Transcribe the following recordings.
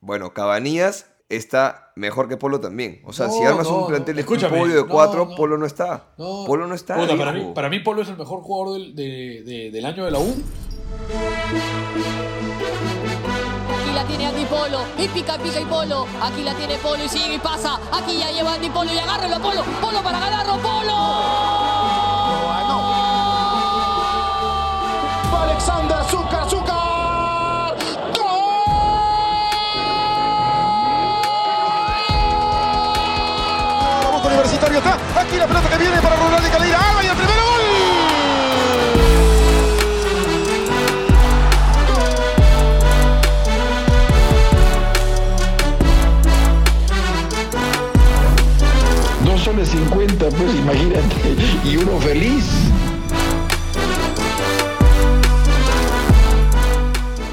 Bueno, Cabanías está mejor que Polo también. O sea, No, si armas no, un plantel no. de un podio de cuatro, no. Polo no está. No. Polo no está. Puta, para, mí, para mí Polo es el mejor jugador del, de- de- del año de la U. Aquí la tiene Andy Polo. Y pica, pica y Polo. Aquí la tiene Polo y sigue y pasa. Aquí ya lleva Andy Polo y agárrelo a Polo. Polo para ganarlo. Polo. Alexander Azúcar, Aquí la pelota que viene para Rural de Calera. Alba y el primero gol. Dos soles 50, pues imagínate, y uno feliz.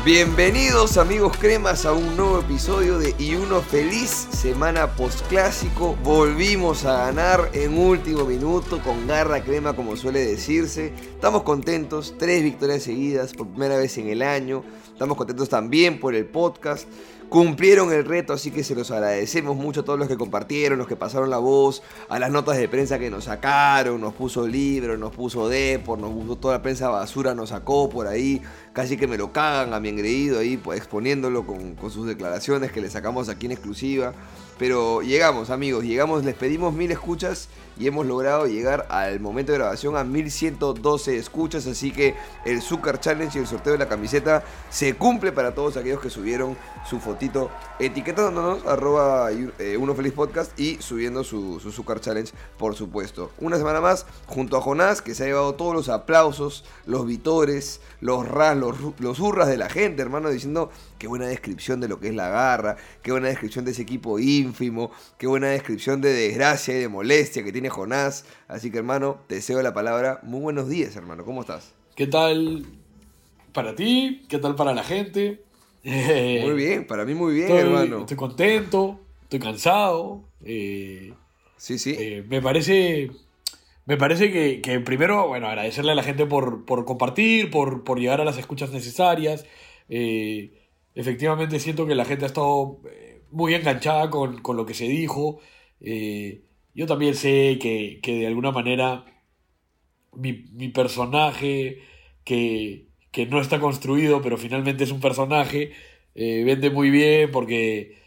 Bienvenidos amigos cremas a un nuevo episodio de Y Uno Feliz, semana postclásico. Volvimos a ganar en último minuto con garra crema como suele decirse. Estamos contentos, tres victorias seguidas por primera vez en el año. Estamos contentos también por el podcast. Cumplieron el reto, así que se los agradecemos mucho a todos los que compartieron, los que pasaron la voz, a las notas de prensa que nos sacaron, nos puso libro, nos puso Depor, nos puso toda la prensa basura, nos sacó por ahí, casi que me lo cagan a mi engreído ahí, pues, exponiéndolo con, con sus declaraciones que le sacamos aquí en exclusiva. Pero llegamos, amigos, llegamos, les pedimos mil escuchas y hemos logrado llegar al momento de grabación a 1112 escuchas. Así que el Zucker Challenge y el sorteo de la camiseta se cumple para todos aquellos que subieron su fotito etiquetándonos, arroba eh, uno feliz podcast y subiendo su, su Challenge, por supuesto. Una semana más, junto a Jonás, que se ha llevado todos los aplausos, los vitores, los ras, los, los hurras de la gente, hermano, diciendo qué buena descripción de lo que es la garra, qué buena descripción de ese equipo ínfimo, qué buena descripción de desgracia y de molestia que tiene Jonás. Así que, hermano, te deseo la palabra. Muy buenos días, hermano, ¿cómo estás? ¿Qué tal para ti? ¿Qué tal para la gente? Muy bien, para mí muy bien, estoy, hermano. estoy contento, estoy cansado. eh, Sí, sí. eh, me parece, me parece que, que primero, bueno, agradecerle a la gente por, por compartir, por, por llegar a las escuchas necesarias. Eh, efectivamente siento que la gente ha estado muy enganchada con, con lo que se dijo. Eh, yo también sé que, que de alguna manera mi, mi personaje, que, que no está construido, pero finalmente es un personaje, eh, vende muy bien porque,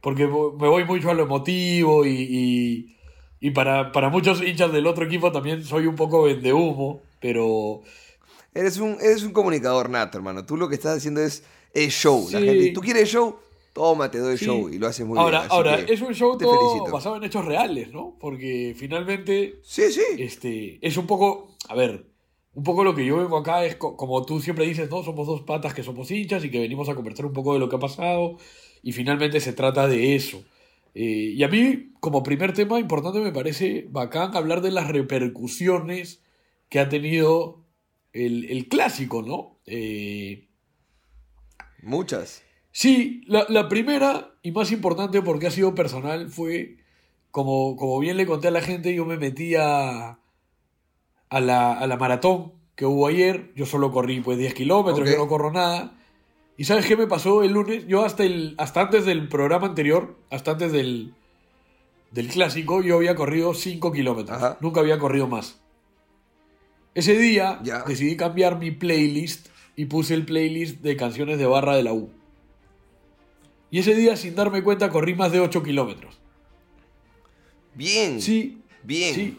porque me voy mucho a lo emotivo y, y, y para, para muchos hinchas del otro equipo también soy un poco vende humo, pero Eres un, eres un comunicador nato, hermano. Tú lo que estás haciendo es, es show. La gente, ¿tú quieres show? Toma, te doy Sí. show. Y lo haces muy ahora, bien. ahora es un show todo felicito. basado en hechos reales, ¿no? Porque finalmente Sí, sí. este, es un poco, a ver, un poco lo que yo vengo acá es co- como tú siempre dices, ¿no? Somos dos patas que somos hinchas y que venimos a conversar un poco de lo que ha pasado y finalmente se trata de eso. Eh, y a mí, como primer tema importante, me parece bacán hablar de las repercusiones que ha tenido el, el clásico, ¿no? Eh, Muchas. Sí, la, la primera y más importante porque ha sido personal fue, como, como bien le conté a la gente, yo me metí a, a, la, a la maratón que hubo ayer, yo solo corrí pues 10 kilómetros, yo no corro nada. ¿Y sabes qué me pasó el lunes? Yo hasta, el, hasta antes del programa anterior, hasta antes del, del clásico, yo había corrido 5 kilómetros, Ajá. nunca había corrido más. Ese día Ya. decidí cambiar mi playlist y puse el playlist de canciones de barra de la U. Y ese día, sin darme cuenta, corrí más de 8 kilómetros. Bien. Sí, Bien. sí.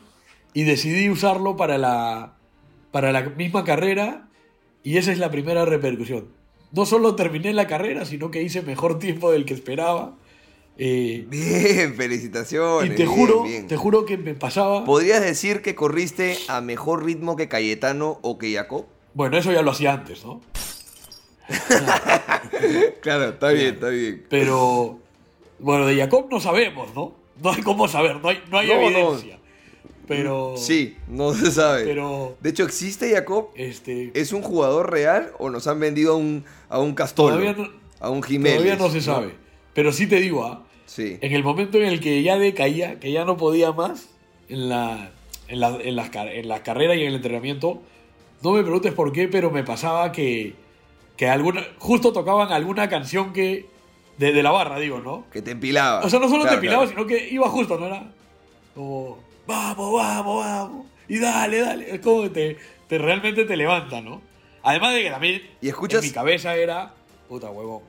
Y decidí usarlo para la, para la misma carrera y esa es la primera repercusión. No solo terminé la carrera, sino que hice mejor tiempo del que esperaba. Eh, Bien, felicitaciones. y te bien, juro, bien. te juro que me pasaba... ¿Podrías decir que corriste a mejor ritmo que Cayetano o que Jacob? Bueno, eso ya lo hacía antes, ¿no? Claro, está bien, está bien. Pero, bueno, de Jacob no sabemos, ¿no? No hay cómo saber, no hay, no hay No, no. evidencia. Pero... Sí, no se sabe. Pero, De hecho, ¿existe Jacob? este... ¿Es un jugador real o nos han vendido a un, a un Castolo? No, a un Jiménez. todavía no se sabe. Pero sí te digo, ¿ah? Sí. En el momento en el que ya decaía, que ya no podía más en la, en la, en las car- en la carrera y en el entrenamiento, no me preguntes por qué, pero me pasaba que, que alguna, justo tocaban alguna canción que, De, de la barra, digo, ¿no? Que te empilaba. O sea, no solo Claro, te pilaba, claro. sino que iba justo, ¿no? Era como, vamos, vamos, vamos. Y dale, dale. Es como que te, te realmente te levanta, ¿no? Además de que también Y escuchas- en mi cabeza era, puta huevón,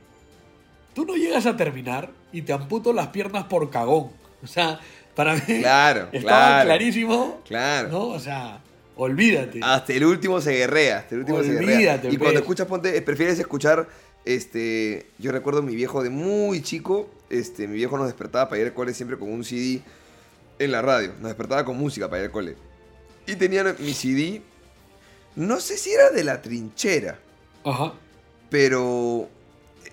tú no llegas a terminar y te amputo las piernas por cagón. O sea, para mí Claro, estaba claro. clarísimo. Claro. ¿No? O sea, olvídate. Hasta el último se guerrea, hasta el último se guerrea. Olvídate, Y cuando escuchas, ponte, eh, prefieres escuchar, este, yo recuerdo a mi viejo de muy chico, este, mi viejo nos despertaba para ir al cole siempre con un CD en la radio, nos despertaba con música para ir al cole. Y tenían mi CD, no sé si era de la trinchera, Ajá. pero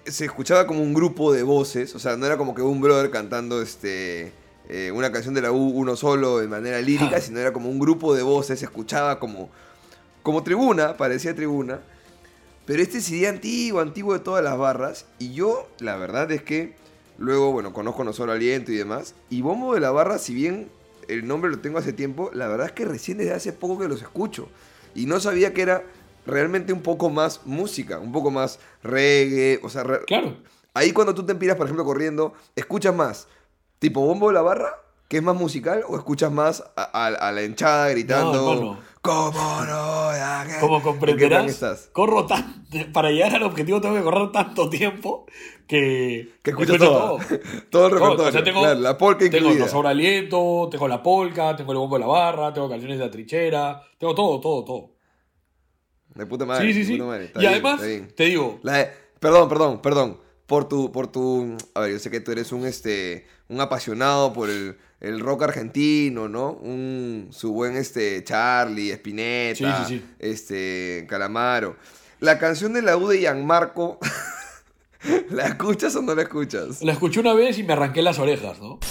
se escuchaba como un grupo de voces, o sea, no era como que un brother cantando este eh, una canción de la U uno solo de manera lírica, sino era como un grupo de voces, se escuchaba como como tribuna, parecía tribuna. Pero este CD antiguo, antiguo de todas las barras, y yo la verdad es que luego, bueno, conozco No Solo Aliento y demás, y Bombo de la Barra, si bien el nombre lo tengo hace tiempo, la verdad es que recién desde hace poco que los escucho. Y no sabía que era realmente un poco más música, un poco más reggae, o sea, Claro. ahí cuando tú te empiras, por ejemplo, corriendo, ¿escuchas más tipo Bombo de la Barra, que es más musical, o escuchas más a, a- a la hinchada gritando, hermano. ¿cómo no? Que-" Como ¿En qué plan comprenderás, estás? corro tan, para llegar al objetivo tengo que correr tanto tiempo que, Que escucho todo. Todo el repertorio. o sea, tengo, claro, la tengo incluida. No Sobra Aliento, tengo la polka, tengo el bombo de la barra, tengo canciones de la trinchera, tengo todo, todo, todo. De puta madre. sí, sí, sí. madre. Y bien, además, te digo, La perdón, perdón, perdón. Por tu, por tu. A ver, yo sé que tú eres un este. Un apasionado por el, el rock argentino, ¿no? Un. su buen este. Charlie, Spinetta. Sí, sí, sí. Este. Calamaro. La canción de la U de Gianmarco. ¿La escuchas o no la escuchas? la escuché una vez y me arranqué las orejas, ¿no?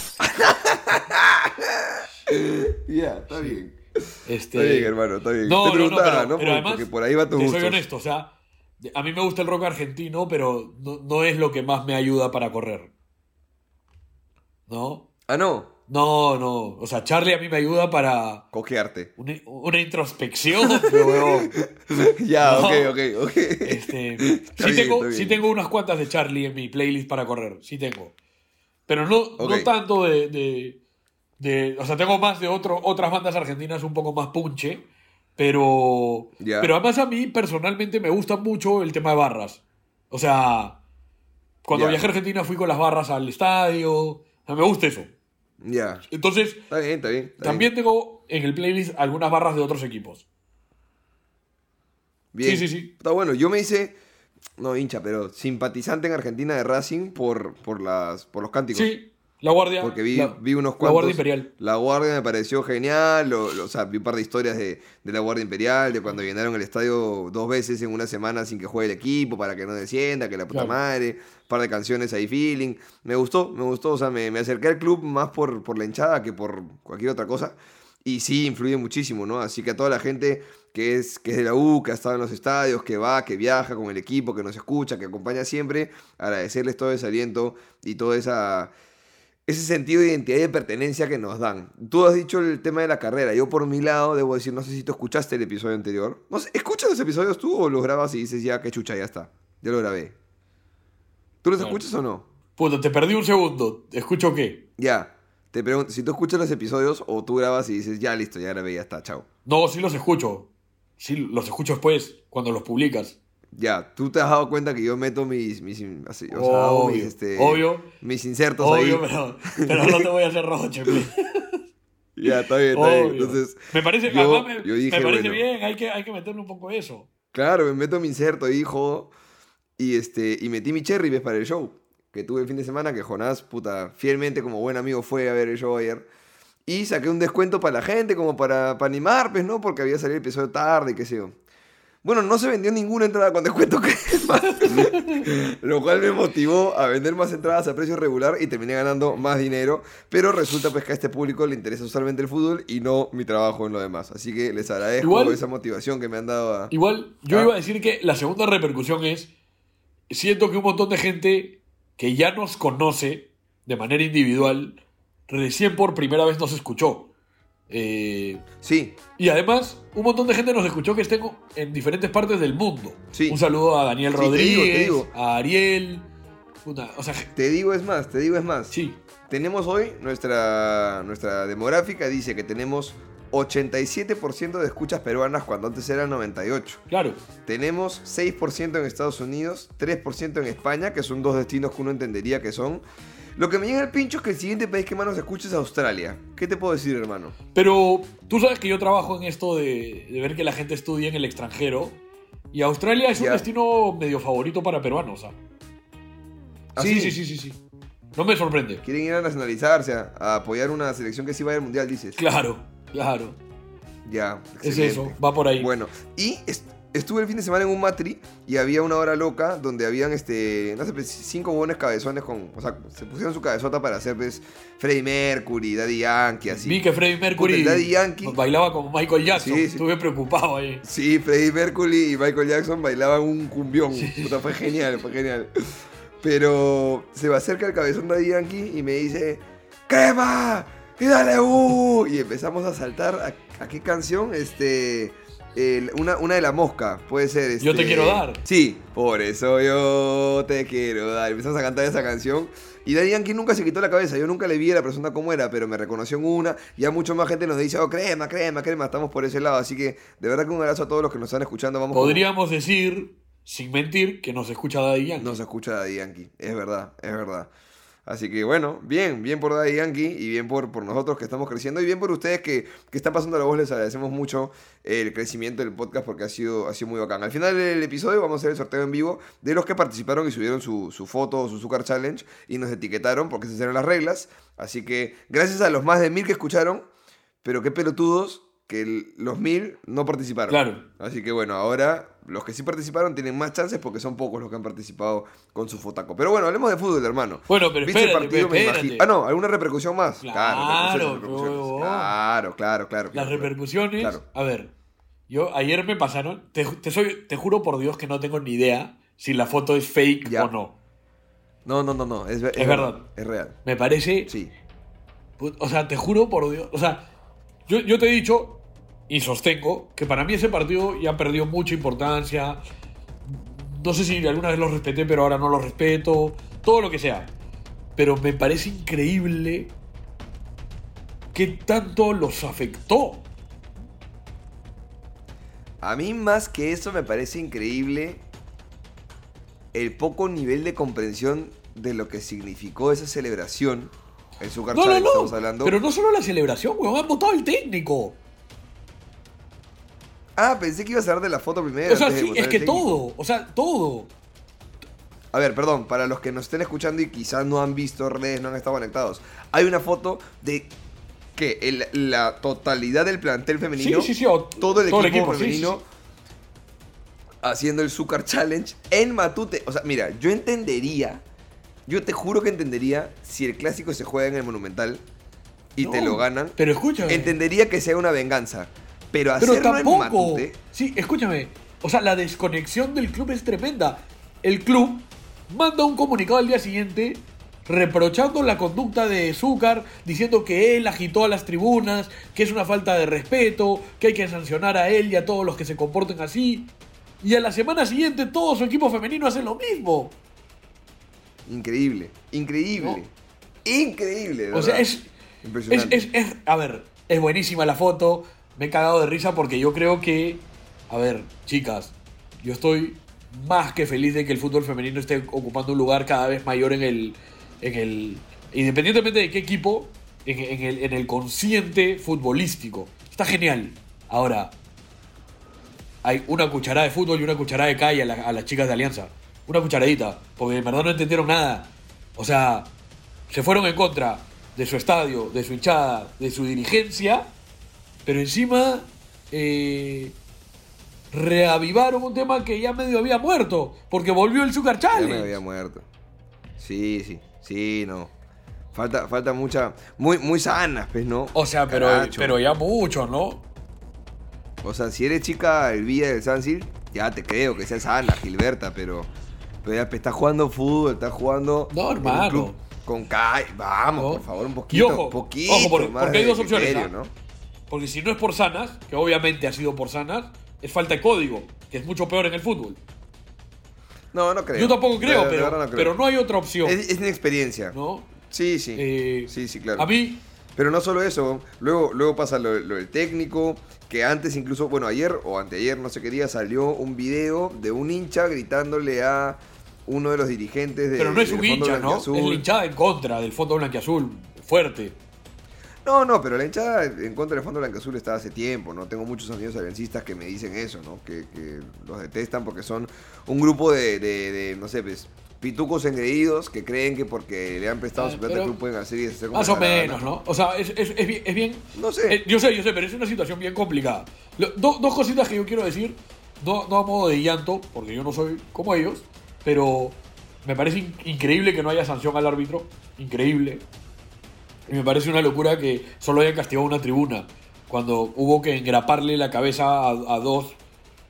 Ya, está bien. Este, Está bien, hermano, está bien. No, Te no, no, pero, ¿no? pero además, Porque por ahí va tu gusto. soy honesto, o sea, a mí me gusta el rock argentino, pero no, no es lo que más me ayuda para correr. ¿No? Ah, no. No, no. O sea, Charlie a mí me ayuda para Cojearte. una, una introspección, pero ya, No. ok, ok, ok. Este, sí, bien, tengo, sí tengo unas cuantas de Charlie en mi playlist para correr, sí tengo. Pero no, no tanto de, de, de- O sea, tengo más de otro, otras bandas argentinas un poco más punche, pero... Pero además a mí personalmente me gusta mucho el tema de barras. O sea, cuando viajé a Argentina fui con las barras al estadio, o sea, me gusta eso. Ya. Entonces, Está bien, está bien. está también tengo en el playlist algunas barras de otros equipos. Bien. Sí, sí, sí. Está bueno. Yo me hice, no hincha, pero simpatizante en Argentina de Racing por, por, las, por los cánticos. Sí, la guardia. Porque vi, la, vi unos La cuantos. guardia imperial. La Guardia me pareció genial. lo- lo- o sea, vi un par de historias de, de la Guardia Imperial, de cuando llenaron el estadio dos veces en una semana sin que juegue el equipo, para que no descienda, que la puta Claro. madre. Un par de canciones ahí, feeling. Me gustó, me gustó. O sea, me, me acerqué al club más por, por la hinchada que por cualquier otra cosa. Y sí, influye muchísimo, ¿no? Así que a toda la gente que es, que es de la U, que ha estado en los estadios, que va, que viaja con el equipo, que nos escucha, que acompaña siempre, agradecerles todo ese aliento y toda esa ese sentido de identidad y de pertenencia que nos dan. Tú has dicho el tema de la carrera. Yo por mi lado debo decir, no sé si tú escuchaste el episodio anterior. No sé, ¿escuchas los episodios tú o los grabas y dices ya que chucha, ya está? Ya lo grabé. ¿Tú los Claro. escuchas o no? Puta, te perdí un segundo. ¿Escucho qué? Ya. Te pregunto, si tú escuchas los episodios o tú grabas y dices ya listo, ya grabé, ya está, chao. No, sí los escucho. Sí, los escucho después, cuando los publicas. Ya, tú te has dado cuenta que yo meto mis, mis, así, o sea, hago mis, este, obvio. mis insertos Obvio, ahí. pero, pero no te voy a hacer roche. pe. Ya, está bien, está bien. Entonces, me parece, yo- además me, yo dije, me parece bueno. bien, hay que, hay que meterle un poco eso. Claro, me meto mi inserto ahí, jodo. Y, este, y metí mi cherry, ¿ves? Para el show. Que tuve el fin de semana, que Jonás, puta, fielmente como buen amigo fue a ver el show ayer. Y saqué un descuento para la gente, como para, para animar, pues, ¿no? Porque había salido el episodio tarde, qué sé yo. Bueno, no se vendió ninguna entrada con descuento, que más. Lo cual me motivó a vender más entradas a precio regular y terminé ganando más dinero. Pero resulta pues que a este público le interesa usualmente el fútbol y no mi trabajo en lo demás. Así que les agradezco Igual- esa motivación que me han dado a... Igual, yo Ah. iba a decir que la segunda repercusión es, siento que un montón de gente que ya nos conoce de manera individual, recién por primera vez nos escuchó. Eh, Sí, y además, un montón de gente nos escuchó que estén en diferentes partes del mundo. Sí. Un saludo a Daniel Sí, te digo, te Rodríguez, digo. a Ariel, Puta, o sea, Te digo es más, te digo es más. sí. Tenemos hoy nuestra, nuestra demográfica, dice que tenemos 87% de escuchas peruanas cuando antes eran 98%. Claro. Tenemos 6% en Estados Unidos, 3% en España, que son dos destinos que uno entendería que son. Lo que me llega al pincho es que el siguiente país que más nos escucha es Australia. ¿Qué te puedo decir, hermano? Pero tú sabes que yo trabajo en esto de, de ver que la gente estudia en el extranjero. Y Australia es un destino medio favorito para peruanos. ¿ah? ¿Ah, sí, sí? sí, sí, sí. No me sorprende. Quieren ir a nacionalizarse, a, a apoyar una selección que sí va al mundial, dices. Claro, claro. Ya, Es excelente. eso, va por ahí. Bueno, y estuve el fin de semana en un matri y había una hora loca donde habían, este, no sé, pues, cinco buenos cabezones con, o sea, se pusieron su cabezota para hacer, pues, Freddie Mercury, Daddy Yankee, así. Vi que Freddie Mercury Daddy Yankee. bailaba como Michael Jackson. Sí, sí. Estuve preocupado ahí. Sí, Freddie Mercury y Michael Jackson bailaban un cumbión. Puta, fue genial, fue genial. Pero se me acerca el cabezón Daddy Yankee y me dice, ¡Crema! ¡Y dale uh! Y empezamos a saltar. ¿A, a qué canción? Este... el- una, una de la mosca, puede ser. Yo te este- quiero dar. Sí, por eso yo te quiero dar. Empezamos a cantar esa canción. Y Daddy Yankee nunca se quitó la cabeza. Yo nunca le vi a la persona como era, pero me reconoció en una. Ya mucho más gente nos dice, oh, crema, crema, crema. Estamos por ese lado. Así que de verdad que un abrazo a todos los que nos están escuchando. Vamos con- Podríamos decir, sin mentir, que nos escucha Daddy Yankee. No se escucha Daddy Yankee. Es verdad, es verdad. Así que bueno, bien, bien por Daddy Yankee y bien por, por nosotros que estamos creciendo y bien por ustedes que, que están pasando la voz. Les agradecemos mucho el crecimiento del podcast porque ha sido, ha sido muy bacán. Al final del episodio vamos a hacer el sorteo en vivo de los que participaron y subieron su, su foto o su Zucker Challenge y nos etiquetaron porque esas eran las reglas. Así que gracias a los más de mil que escucharon, pero qué pelotudos que el- los mil no participaron. Claro. Así que bueno, ahora los que sí participaron tienen más chances porque son pocos los que han participado con su fotaco. Pero bueno, hablemos de fútbol, hermano. Bueno, pero ¿Viste el espérate, partido? Me espérate. imagino- Ah, no, ¿alguna repercusión más? Claro, repercusiones, pero- repercusiones. Claro, claro, claro. Las claro, repercusiones. Claro. A ver, yo ayer me pasaron. Te, te soy, te juro por Dios que no tengo ni idea si la foto es fake Ya. o no. No, no, no, no. Es, ver- Es verdad. Es real. Me parece. Sí. O sea, te juro por Dios. O sea, yo, yo te he dicho y sostengo que para mí ese partido ya perdió mucha importancia. No sé si alguna vez lo respeté, pero ahora no lo respeto. Todo lo que sea. Pero me parece increíble que tanto los afectó. A mí más que eso me parece increíble el poco nivel de comprensión de lo que significó esa celebración. El Zucker No, no, estamos hablando. Pero no solo la celebración, weón. Han votado al técnico. Ah, pensé que ibas a hablar de la foto primero. O sea, sí, es que todo. O sea, todo. A ver, perdón, para los que nos estén escuchando y quizás no han visto redes, no han estado conectados. Hay una foto de que el- la totalidad del plantel femenino, Sí, sí, sí, o- todo el todo el equipo, femenino, haciendo el Zucker Challenge en Matute. O sea, mira, yo entendería, yo te juro que entendería si el clásico se juega en el Monumental y te lo ganan. Pero escúchame. Entendería que sea una venganza. Pero Pero hacerlo en tampoco. Matute. Sí, escúchame. O sea, la desconexión del club es tremenda. El club manda un comunicado al día siguiente reprochando la conducta de Zúcar, diciendo que él agitó a las tribunas, que es una falta de respeto, que hay que sancionar a él y a todos los que se comporten así. Y a la semana siguiente todo su equipo femenino hace lo mismo. Increíble, increíble. Increíble. de O sea, verdad. es, es, Impresionante. es, es- A ver, es buenísima la foto. Me he cagado de risa porque yo creo que. A ver, chicas, yo estoy más que feliz de que el fútbol femenino esté ocupando un lugar cada vez mayor en el. En el independientemente de qué equipo, en, el, en el consciente futbolístico. Está genial. Ahora, hay una cucharada de fútbol y una cucharada de calle a, a las chicas de Alianza. Una cucharadita, porque en verdad no entendieron nada. O sea, se fueron en contra de su estadio, de su hinchada, de su dirigencia, pero encima eh, reavivaron un tema que ya medio había muerto, porque volvió el Zucker Ya me Challenge. había muerto. Sí, sí, sí, no. Falta, falta mucha. Muy, muy sanas, pues, ¿no? O sea, pero, Caracho. pero ya mucho, ¿no? O sea, si eres chica el Villa del San Sil, ya te creo que seas sana, Gilberta, pero. Pero ya estás jugando fútbol, estás jugando. No, un hermano. Con Kai. Vamos, No. por favor, un Y poquito. ojo, poquito ojo, más porque hay dos opciones, criterio, ¿ah? ¿no? Porque si no es por sanas, que obviamente ha sido por sanas, es falta de código, que es mucho peor en el fútbol. No, no creo. Yo tampoco creo, pero, no creo. pero no hay otra opción. Es, es inexperiencia. ¿no? Sí, sí. Eh, sí, sí, claro. A mí, Pero no solo eso, luego, luego pasa lo, lo del técnico, que antes incluso, bueno, ayer o anteayer, no sé qué día, salió un video de un hincha gritándole a uno de los dirigentes de pero no es un hincha, ¿no? Es la hinchada en contra del fondo blanquiazul. Fuerte. No, no, pero la hinchada en contra del Fondo Blanqueazul está hace tiempo, ¿no? Tengo muchos amigos aliancistas que me dicen eso, ¿no? Que, que los detestan porque son un grupo de, de- de, no sé, pues, pitucos engreídos que creen que porque le han prestado Ah, su plata club pueden hacer y deshacer como Más o menos. ¿no? O sea, es, es- es bien, es bien- No sé. eh, yo sé, yo sé, pero es una situación bien complicada. Do- dos cositas que yo quiero decir, no, no a modo de llanto, porque yo no soy como ellos, pero me parece in- increíble que no haya sanción al árbitro. Increíble. Y me parece una locura que solo hayan castigado una tribuna cuando hubo que engraparle la cabeza a, a dos,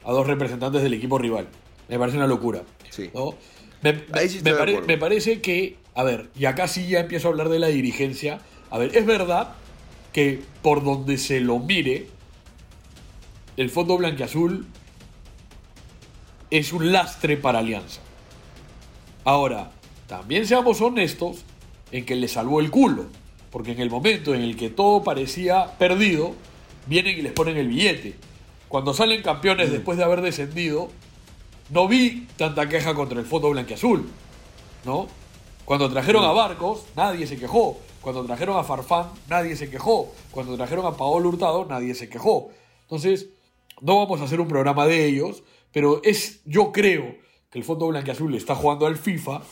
a dos representantes del equipo rival. Me parece una locura. Sí. ¿no? Me, Ahí sí me pare- parece que, a ver, y acá sí ya empiezo a hablar de la dirigencia. A ver, es verdad que por donde se lo mire, el fondo blanquiazul es un lastre para Alianza. Ahora, también seamos honestos en que le salvó el culo. Porque en el momento en el que todo parecía perdido, vienen y les ponen el billete. Cuando salen campeones después de haber descendido, no vi tanta queja contra el fondo blanquiazul. ¿No? Cuando trajeron a Barcos, nadie se quejó. Cuando trajeron a Farfán, nadie se quejó. Cuando trajeron a Paolo Hurtado, nadie se quejó. Entonces, no vamos a hacer un programa de ellos, pero es, yo creo que el Fondo Blanquiazul está jugando al FIFA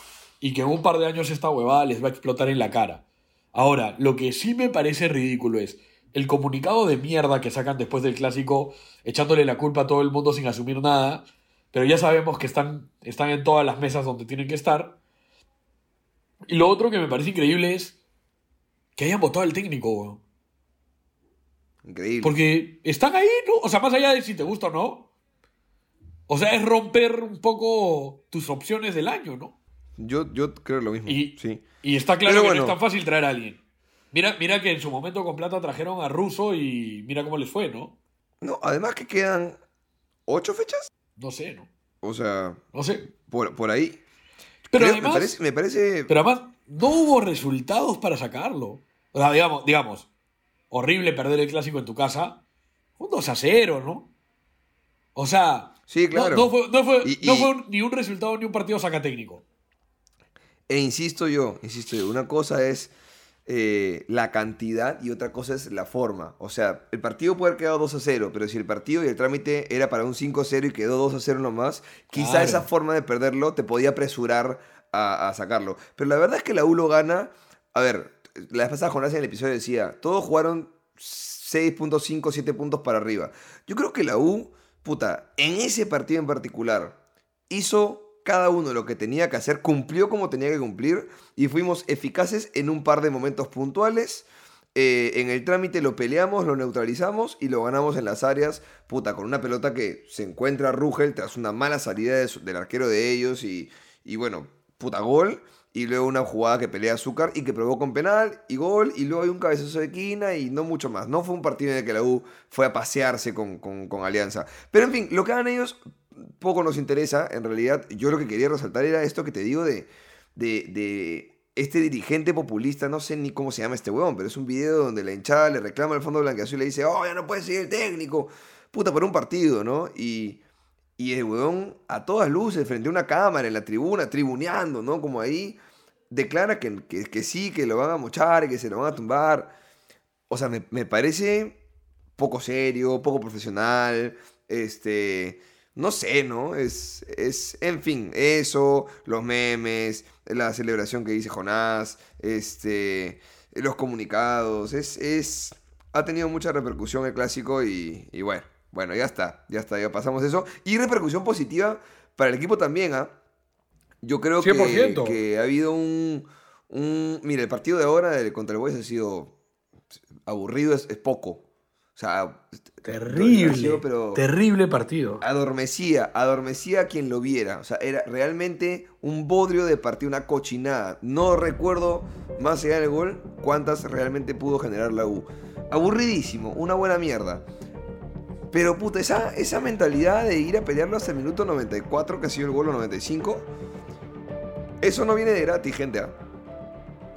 y que en un par de años esta huevada les va a explotar en la cara. Ahora, lo que sí me parece ridículo es el comunicado de mierda que sacan después del clásico, echándole la culpa a todo el mundo sin asumir nada, pero ya sabemos que están, están en todas las mesas donde tienen que estar. Y lo otro que me parece increíble es que hayan votado al técnico, weón. Increíble. Porque están ahí, ¿no? O sea, más allá de si te gusta o no. O sea, es romper un poco tus opciones del año, ¿no? Yo, yo creo lo mismo. Y, sí. Y está claro Pero que bueno. no es tan fácil traer a alguien. Mira, mira que en su momento con plata trajeron a Russo y mira cómo les fue, ¿no? No, además que quedan ocho fechas. No sé, ¿no? O sea, No sé. por, por ahí. Pero Creo- además, me parece, me parece pero además, no hubo resultados para sacarlo. O sea, digamos, digamos, horrible perder el clásico en tu casa. Un 2 a 0, ¿no? O sea, Sí, claro. no, fue, no fue- Y- no y- fue un- ni un resultado ni un partido saca técnico. E insisto yo, insisto yo, una cosa es eh, la cantidad y otra cosa es la forma. O sea, el partido puede haber quedado 2 a 0, pero si el partido y el trámite era para un 5 a 0 y quedó 2 a 0 nomás, quizá Claro. esa forma de perderlo te podía apresurar a, a sacarlo. Pero la verdad es que la U lo gana. A ver, la vez pasada Jonás en el episodio decía, todos jugaron 6.5, 7 puntos para arriba. Yo creo que la U, puta, en ese partido en particular, hizo cada uno lo que tenía que hacer, cumplió como tenía que cumplir y fuimos eficaces en un par de momentos puntuales. Eh, en el trámite lo peleamos, lo neutralizamos y lo ganamos en las áreas, puta, con una pelota que se encuentra Rugel tras una mala salida del arquero de ellos y, y bueno, puta, gol. Y luego una jugada que pelea Azúcar y que provoca un penal y gol. Y luego hay un cabezazo de quina y no mucho más. No fue un partido en el que la U fue a pasearse con, con- con Alianza. Pero en fin, lo que hagan ellos poco nos interesa. En realidad, yo lo que quería resaltar era esto que te digo de, de, este dirigente populista. No sé ni cómo se llama este huevón, pero es un video donde la hinchada le reclama al fondo blanqueazul y le dice: Oh, ya no puede seguir el técnico. Puta, por un partido, ¿no? Y. Y el huevón, a todas luces, frente a una cámara en la tribuna, tribuneando, ¿no? Como ahí, declara que, que, que sí, que lo van a mochar y que se lo van a tumbar. O sea, me, me parece poco serio, poco profesional, este, no sé, ¿no? Es, es, en fin, eso, los memes, la celebración que dice Jonás, este, los comunicados, es, es, ha tenido mucha repercusión el clásico y, y bueno, bueno, ya está, ya está, ya pasamos eso. Y repercusión positiva para el equipo también, ¿ah? Yo creo que, 100%. que ha habido un, un... Mira, el partido de ahora contra el Boys ha sido aburrido, es, es poco. O sea, pero Terrible partido. adormecía, adormecía a quien lo viera. O sea, era realmente un bodrio de partido, una cochinada. No recuerdo, más allá del gol, cuántas realmente pudo generar la U. Aburridísimo, una buena mierda. Pero puta, esa, esa mentalidad de ir a pelearlo hasta el minuto 94, que ha sido el gol o 95, eso no viene de gratis, gente. ¿ah?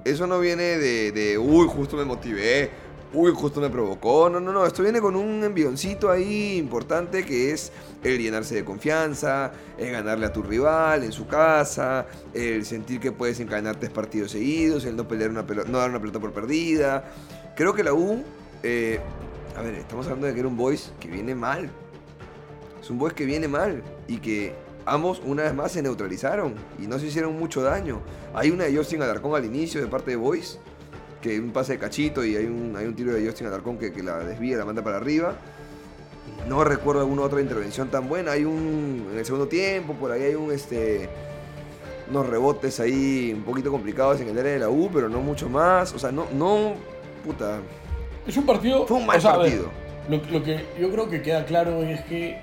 Eso no viene de, de, uy, justo me motivé, uy, justo me provocó. No, no, no. Esto viene con un envioncito ahí importante que es el llenarse de confianza, el ganarle a tu rival en su casa, el sentir que puedes encadenar tres partidos seguidos, el no, pelear una pelota, no dar una pelota por perdida. Creo que la U, eh, a ver, estamos hablando de que era un boys que viene mal. Es un boys que viene mal y que ambos una vez más se neutralizaron y no se hicieron mucho daño. Hay una de Justin Alarcón al inicio de parte de Boys, que un pase de cachito y hay un, hay un tiro de Justin Alarcón que, que la desvía, la manda para arriba. No recuerdo alguna otra intervención tan buena. Hay un. En el segundo tiempo, por ahí hay un este. Unos rebotes ahí un poquito complicados en el área de la U, pero no mucho más. O sea, no. no puta. Es un partido. Fue un mal o sea, a ver, partido. lo, lo que yo creo que queda claro es que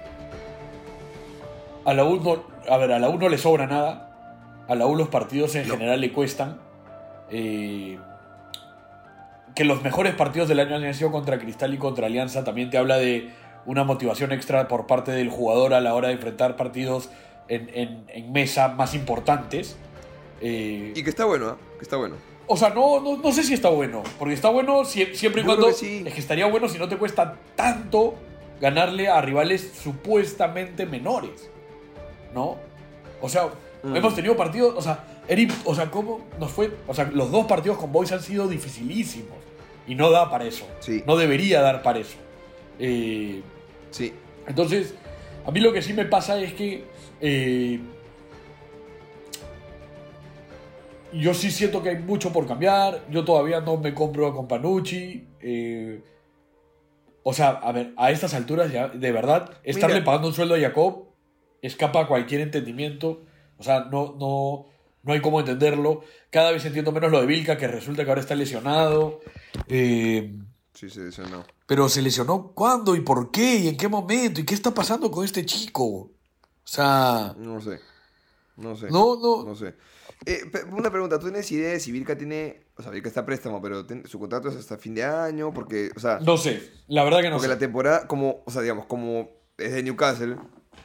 a la U no, a ver, a la U no le sobra nada. A la U los partidos en No. general le cuestan. Eh, que los mejores partidos del año han sido contra Cristal y contra Alianza también te habla de una motivación extra por parte del jugador a la hora de enfrentar partidos en, en- en mesa más importantes. Eh, Y que está bueno, ¿ah? Que está bueno. o sea, no, no, no sé si está bueno. Porque está bueno sie- siempre y cuando. que sí. Es que estaría bueno si no te cuesta tanto ganarle a rivales supuestamente menores. ¿No? O sea, Mm. hemos tenido partidos. O sea, era imp- o sea, ¿cómo nos fue? O sea, los dos partidos con Boys han sido dificilísimos. Y no da para eso. Sí. No debería dar para eso. Eh, Sí. entonces, a mí lo que sí me pasa es que eh, yo sí siento que hay mucho por cambiar. Yo todavía no me compro con Panucci. eh, o sea, a ver, a estas alturas ya, de verdad, estarle Mira. pagando un sueldo a Jacob escapa a cualquier entendimiento. O sea, no, no, no hay cómo entenderlo. Cada vez entiendo menos lo de Vilca, que resulta que ahora está lesionado. Eh, Sí, sí, no. pero se lesionó cuándo y por qué y en qué momento y qué está pasando con este chico. O sea, No sé. No sé. no, no. No sé. Eh, una pregunta, ¿tú tienes idea de si Vilca tiene, o sea, Vilca está a préstamo, pero ten- su contrato es hasta fin de año? Porque, o sea, No sé, la verdad que no porque sé. la temporada, como, o sea, digamos, como es de Newcastle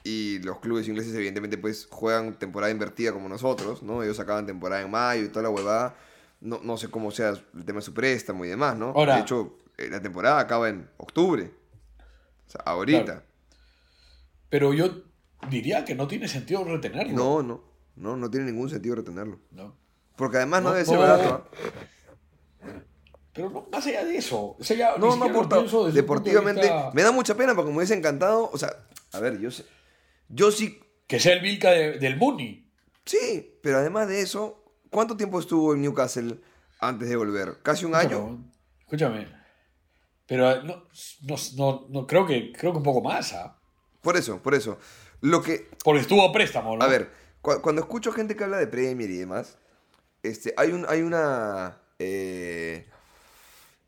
y los clubes ingleses evidentemente pues juegan temporada invertida como nosotros, ¿no? Ellos acaban temporada en mayo y toda la huevada. No, no sé cómo sea el tema de su préstamo y demás, ¿no? Ahora- de hecho, eh, la temporada acaba en octubre. O sea, ahorita. Claro. Pero yo diría que no tiene sentido retenerlo. No, no, no, no tiene ningún sentido retenerlo. No. Porque además no, No, debe ser barato. Pero no, más allá de eso. O sea, ya ni No, no aporta. Deportivamente, vista- me da mucha pena porque me hubiese encantado. O sea, a ver, yo sé. Yo sí. Que sea el Vilca de- del Muni. Sí, pero además de eso, ¿cuánto tiempo estuvo en Newcastle antes de volver? ¿Casi un año? Escúchame. Pero eh, no, no, no, no, creo, que, creo que un poco más. ¿ah? Por eso, por eso. Lo que. Porque estuvo a préstamo, ¿no? A ver, cu- cuando escucho gente que habla de Premier y demás, este, hay, un, hay una. eh,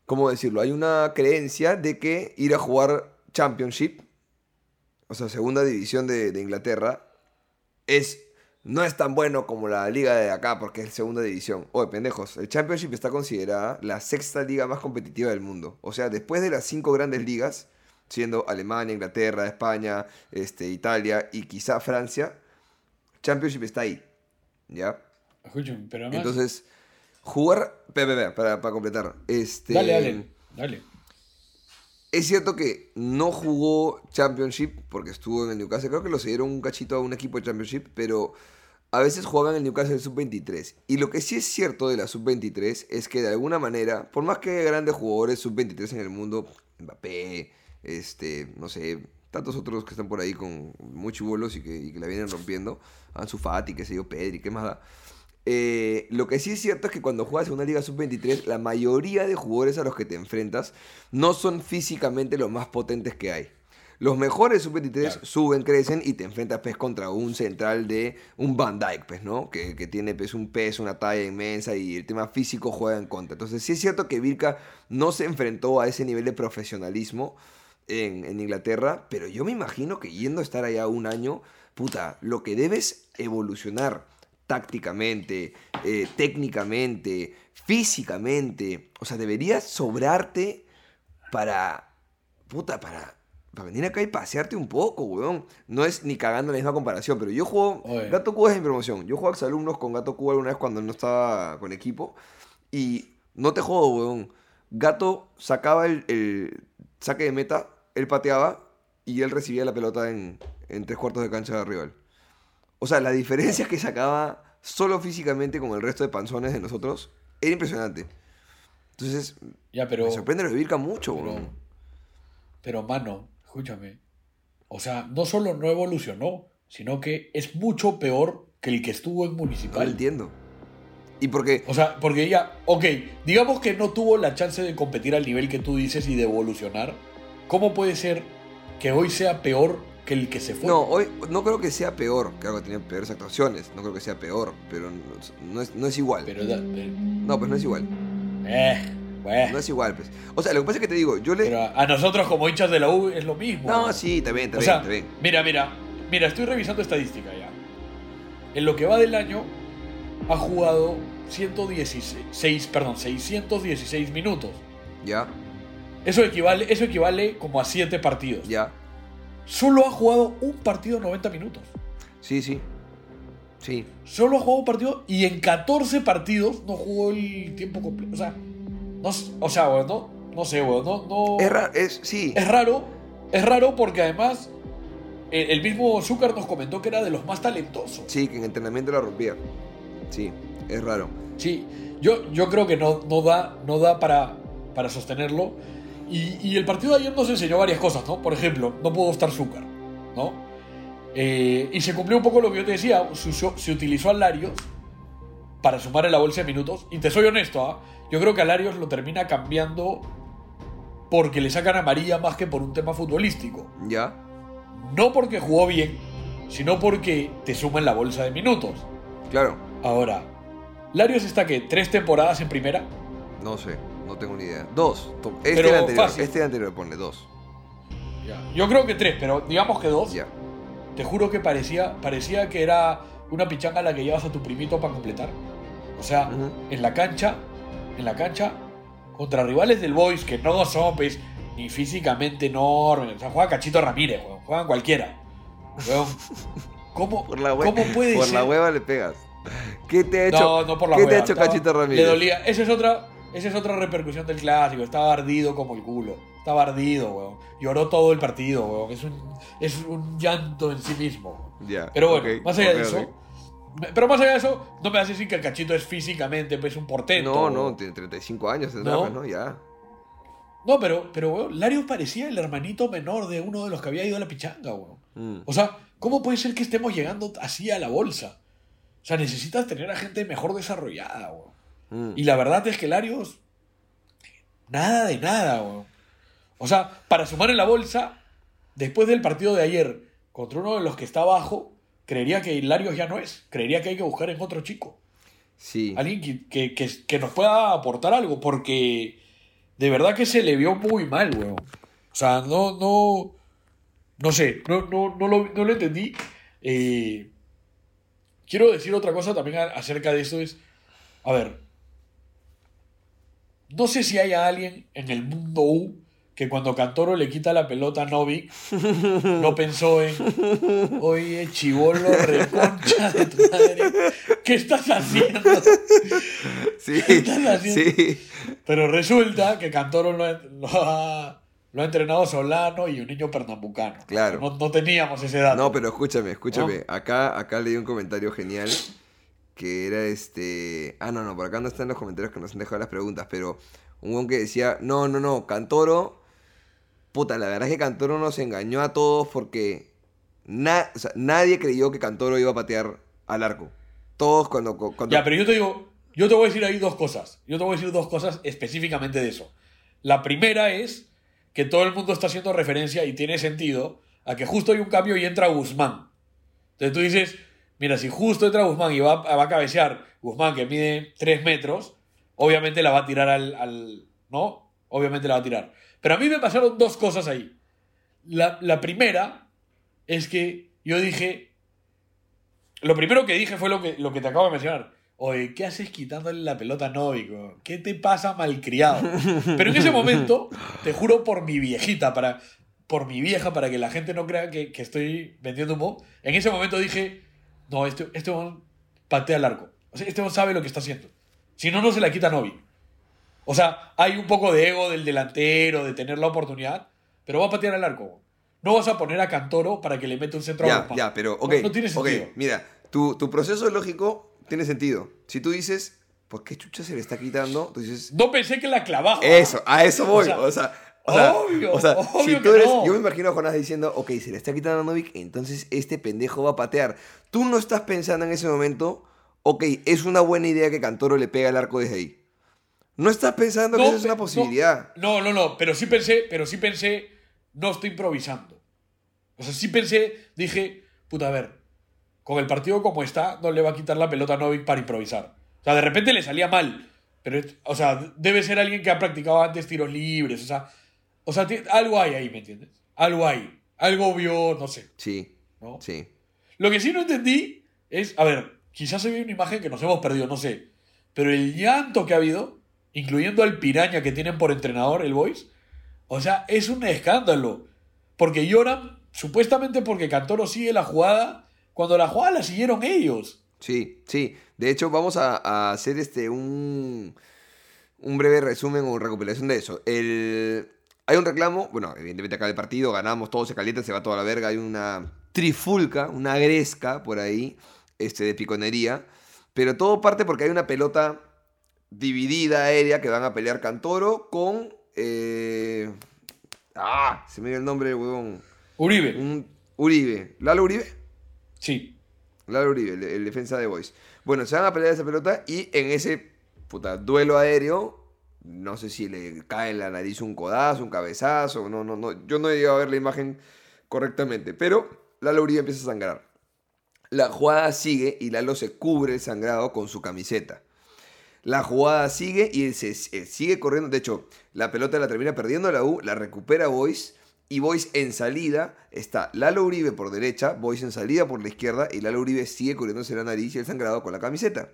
¿Cómo decirlo? Hay una creencia de que ir a jugar Championship, o sea, segunda división de, de Inglaterra, es. No es tan bueno como la liga de acá porque es segunda división. Oye, pendejos, el Championship está considerada la sexta liga más competitiva del mundo. O sea, después de las cinco grandes ligas, siendo Alemania, Inglaterra, España, este, Italia y quizá Francia, Championship está ahí. ¿Ya? Pero además... Entonces, jugar. Para, para completar. Este, dale, dale, dale. Es cierto que no jugó Championship porque estuvo en el Newcastle. Creo que lo cedieron un cachito a un equipo de Championship, pero a veces juegan en el Newcastle sub-23. Y lo que sí es cierto de la sub-23 es que de alguna manera, por más que grandes jugadores sub-23 en el mundo, Mbappé, este, no sé, tantos otros que están por ahí con muy chibolos y que, que la vienen rompiendo, Ansu Fati, qué sé yo, Pedri, qué más da. Eh, lo que sí es cierto es que cuando juegas en una liga sub-23, la mayoría de jugadores a los que te enfrentas no son físicamente los más potentes que hay. Los mejores sub-23 Claro. suben, crecen y te enfrentas pues, contra un central de un Van Dyke, pues, ¿no? Que, que tiene pues, un peso, una talla inmensa y el tema físico juega en contra. Entonces sí es cierto que Vilca no se enfrentó a ese nivel de profesionalismo en, en Inglaterra, pero yo me imagino que yendo a estar allá un año, puta, lo que debes evolucionar tácticamente, eh, técnicamente, físicamente, o sea, debería sobrarte para, puta, para para venir acá y pasearte un poco, weón. No es ni cagando la misma comparación, pero yo juego. Oye. Gato Cuba es mi promoción. Yo juego a exalumnos con Gato Cuba alguna vez cuando no estaba con equipo. Y no te jodo, weón. Gato sacaba el, el saque de meta, él pateaba y él recibía la pelota en, en tres cuartos de cancha de rival. O sea, la diferencia que sacaba solo físicamente con el resto de panzones de nosotros era impresionante. Entonces, Ya, pero. me sorprende lo de Vilca mucho, pero- weón. Pero, mano, escúchame. O sea, no solo no evolucionó, sino que es mucho peor que el que estuvo en No lo Municipal. entiendo. Y porque, O sea, porque ya, ok, digamos que no tuvo la chance de competir al nivel que tú dices y de evolucionar. ¿Cómo puede ser que hoy sea peor que el que se fue? no, hoy no creo que sea peor. Claro que tiene peores actuaciones. No creo que sea peor, pero no, no es, no es igual. Pero, eh, No, pues no es igual. eh, bueno. No es igual, pues. O sea, lo que pasa es que te digo, yo le. Pero a, nosotros como hinchas de la U es lo mismo. No, sí, bien, está O sea, bien. mira, mira, mira, estoy revisando estadística ya. En lo que va del año, ha jugado 116, perdón, 616 minutos. Ya, Eso equivale, eso equivale como a 7 partidos. ya. Solo ha jugado un partido 90 minutos. Sí, sí. Sí. Solo ha jugado un partido y en 14 partidos no jugó el tiempo completo. O sea, no, o sea, weón, no, no sé, weón, no, no- Es raro, es. Sí. Es raro, es raro porque además el, el mismo Zúcar nos comentó que era de los más talentosos. Sí, que en entrenamiento la rompía. Sí, es raro. Sí, yo, yo creo que no, no da, no da para, para sostenerlo. Y, y el partido de ayer nos enseñó varias cosas, ¿no? Por ejemplo, no pudo estar Zúcar, ¿no? Eh, y se cumplió un poco lo que yo te decía, se, se utilizó a Larios para sumar en la bolsa de minutos. Y te soy honesto, ¿ah? yo creo que a Larios lo termina cambiando porque le sacan amarilla más que por un tema futbolístico. Ya. No porque jugó bien, sino porque te suma en la bolsa de minutos. Claro. Ahora, Larios está que tres temporadas en primera. No sé, no tengo ni idea. Dos. Este Pero anterior. fácil. Este anterior pone dos. Yo creo que tres, pero digamos que dos. Ya. Te juro que parecía, parecía que era una pichanga la que llevas a tu primito para completar. O sea, en la cancha, en la cancha, contra rivales del Boys que no son pues, ni físicamente enormes. O sea, juega Cachito Ramírez, weón. Juegan cualquiera. Weón. ¿Cómo, Por la, ¿Cómo puede por ser? la hueva le pegas. ¿Qué te ha hecho? No, no por la ¿Qué te ha hecho Cachito Ramírez? Le dolía. Esa es otra, esa es otra repercusión del clásico. Estaba ardido como el culo. Estaba ardido, weón. Lloró todo el partido, weón. Es un, es un llanto en sí mismo. Ya. Pero bueno, más allá de eso. Pero más allá de eso, no me vas a decir que el cachito es físicamente pues, un portento. No, no, tiene 35 años tendrá, ¿No? pues, ¿no? Ya. No, pero, pero weón, Larios parecía el hermanito menor de uno de los que había ido a la pichanga, weón. Mm. O sea, ¿cómo puede ser que estemos llegando así a la bolsa? O sea, necesitas tener a gente mejor desarrollada, weón. Mm. Y la verdad es que Larios. Nada de nada, weón. O sea, para sumar en la bolsa, después del partido de ayer contra uno de los que está abajo, creería que Larios ya no es. Creería que hay que buscar en otro chico. Sí. Alguien que, que- que- que nos pueda aportar algo, porque de verdad que se le vio muy mal, weón. O sea, no, no. No sé, no, no, no, lo, no lo entendí. Eh, quiero decir otra cosa también acerca de esto: es. A ver. No sé si haya alguien en el mundo U que cuando Cantoro le quita la pelota a Novik no pensó en. Oye, chivolo, reconcha de tu madre. ¿Qué estás haciendo? Sí. estás haciendo? Sí. Pero resulta que Cantoro lo ha, lo ha- lo ha entrenado Solano y un niño pernambucano. Claro. No, no teníamos ese dato. No, pero escúchame, escúchame. Acá, acá leí un comentario genial que era este. Ah, no, no, por acá no están los comentarios que nos han dejado las preguntas, pero un weón que decía: No, no, no, Cantoro. Puta, la verdad es que Cantoro nos engañó a todos porque na- o sea, nadie creyó que Cantoro iba a patear al arco. Todos cuando. cuando Ya, pero yo te digo, yo te voy a decir ahí dos cosas. Yo te voy a decir dos cosas específicamente de eso. La primera es que todo el mundo está haciendo referencia y tiene sentido a que justo hay un cambio y entra Guzmán. Entonces tú dices, mira, si justo entra Guzmán y va, a cabecear Guzmán que mide 3 metros, obviamente la va a tirar al, ¿No? Obviamente la va a tirar. Pero a mí me pasaron dos cosas ahí. La, la primera es que yo dije, lo primero que dije fue lo que, lo que te acabo de mencionar. Oye, ¿qué haces quitándole la pelota a Novico? ¿Qué te pasa, malcriado? Pero en ese momento, te juro por mi viejita, para, por mi vieja para que la gente no crea que, que estoy vendiendo humo. En ese momento dije, no, este, este patea el arco. O sea, este sabe lo que está haciendo. Si no, no se la quita a Novi. O sea, hay un poco de ego del delantero, de tener la oportunidad, pero va a patear el arco. No vas a poner a Cantoro para que le meta un centro a Ya, Guzmán. ya, pero, ok. No, no tiene sentido. mira, tu, tu proceso lógico tiene sentido. Si tú dices, ¿por qué chucha se le está quitando? No pensé que la clavaba. eso, a eso voy. O O sea, sea, o sea, obvio, o sea, obvio si tú eres, no. yo me imagino a Jonás diciendo, ok, se le está quitando a Novik, entonces este pendejo va a patear. Tú no estás pensando en ese momento, ok, es una buena idea que Cantoro le pega el arco desde ahí. No estás pensando que esa es una posibilidad. No, no, no, pero sí pensé, pero sí pensé, no estoy improvisando. O sea, sí pensé, dije, puta, a ver, con el partido como está, no le va a quitar la pelota a Novik para improvisar. O sea, de repente le salía mal, pero, o sea, debe ser alguien que ha practicado antes tiros libres, o sea, o sea, algo hay ahí, ¿me entiendes? Algo hay, algo vio, no sé, Sí, ¿no? sí. Lo que sí no entendí es, a ver, quizás se ve una imagen que nos hemos perdido, no sé, pero el llanto que ha habido, incluyendo al piraña que tienen por entrenador, el Boys, o sea, es un escándalo. Porque lloran, supuestamente porque Cantoro sigue la jugada, cuando la jugada la siguieron ellos. Sí, sí. De hecho, vamos a, a hacer este un, un breve resumen o recopilación de eso. El, hay un reclamo, bueno, evidentemente acá el partido, ganamos, todo se calienta, se va toda la verga, hay una trifulca, una gresca por ahí, este, de piconería, pero todo parte porque hay una pelota dividida aérea que van a pelear Cantoro con... eh, ah, se me dio el nombre, huevón. Uribe, Un, Uribe. ¿Lalo Uribe? sí. Lalo Uribe, el, el defensa de Boys. Bueno, se van a pelear esa pelota y en ese puta, duelo aéreo, no sé si le cae en la nariz un codazo, un cabezazo, no, no, no. Yo no he llegado a ver la imagen correctamente, pero Lalo Uribe empieza a sangrar. La jugada sigue y Lalo se cubre el sangrado con su camiseta. La jugada sigue y él, se, él sigue corriendo. De hecho, la pelota la termina perdiendo la U, la recupera Boys. Y Boys en salida está Lalo Uribe por derecha, Boys en salida por la izquierda. Y Lalo Uribe sigue cubriéndose la nariz y el sangrado con la camiseta.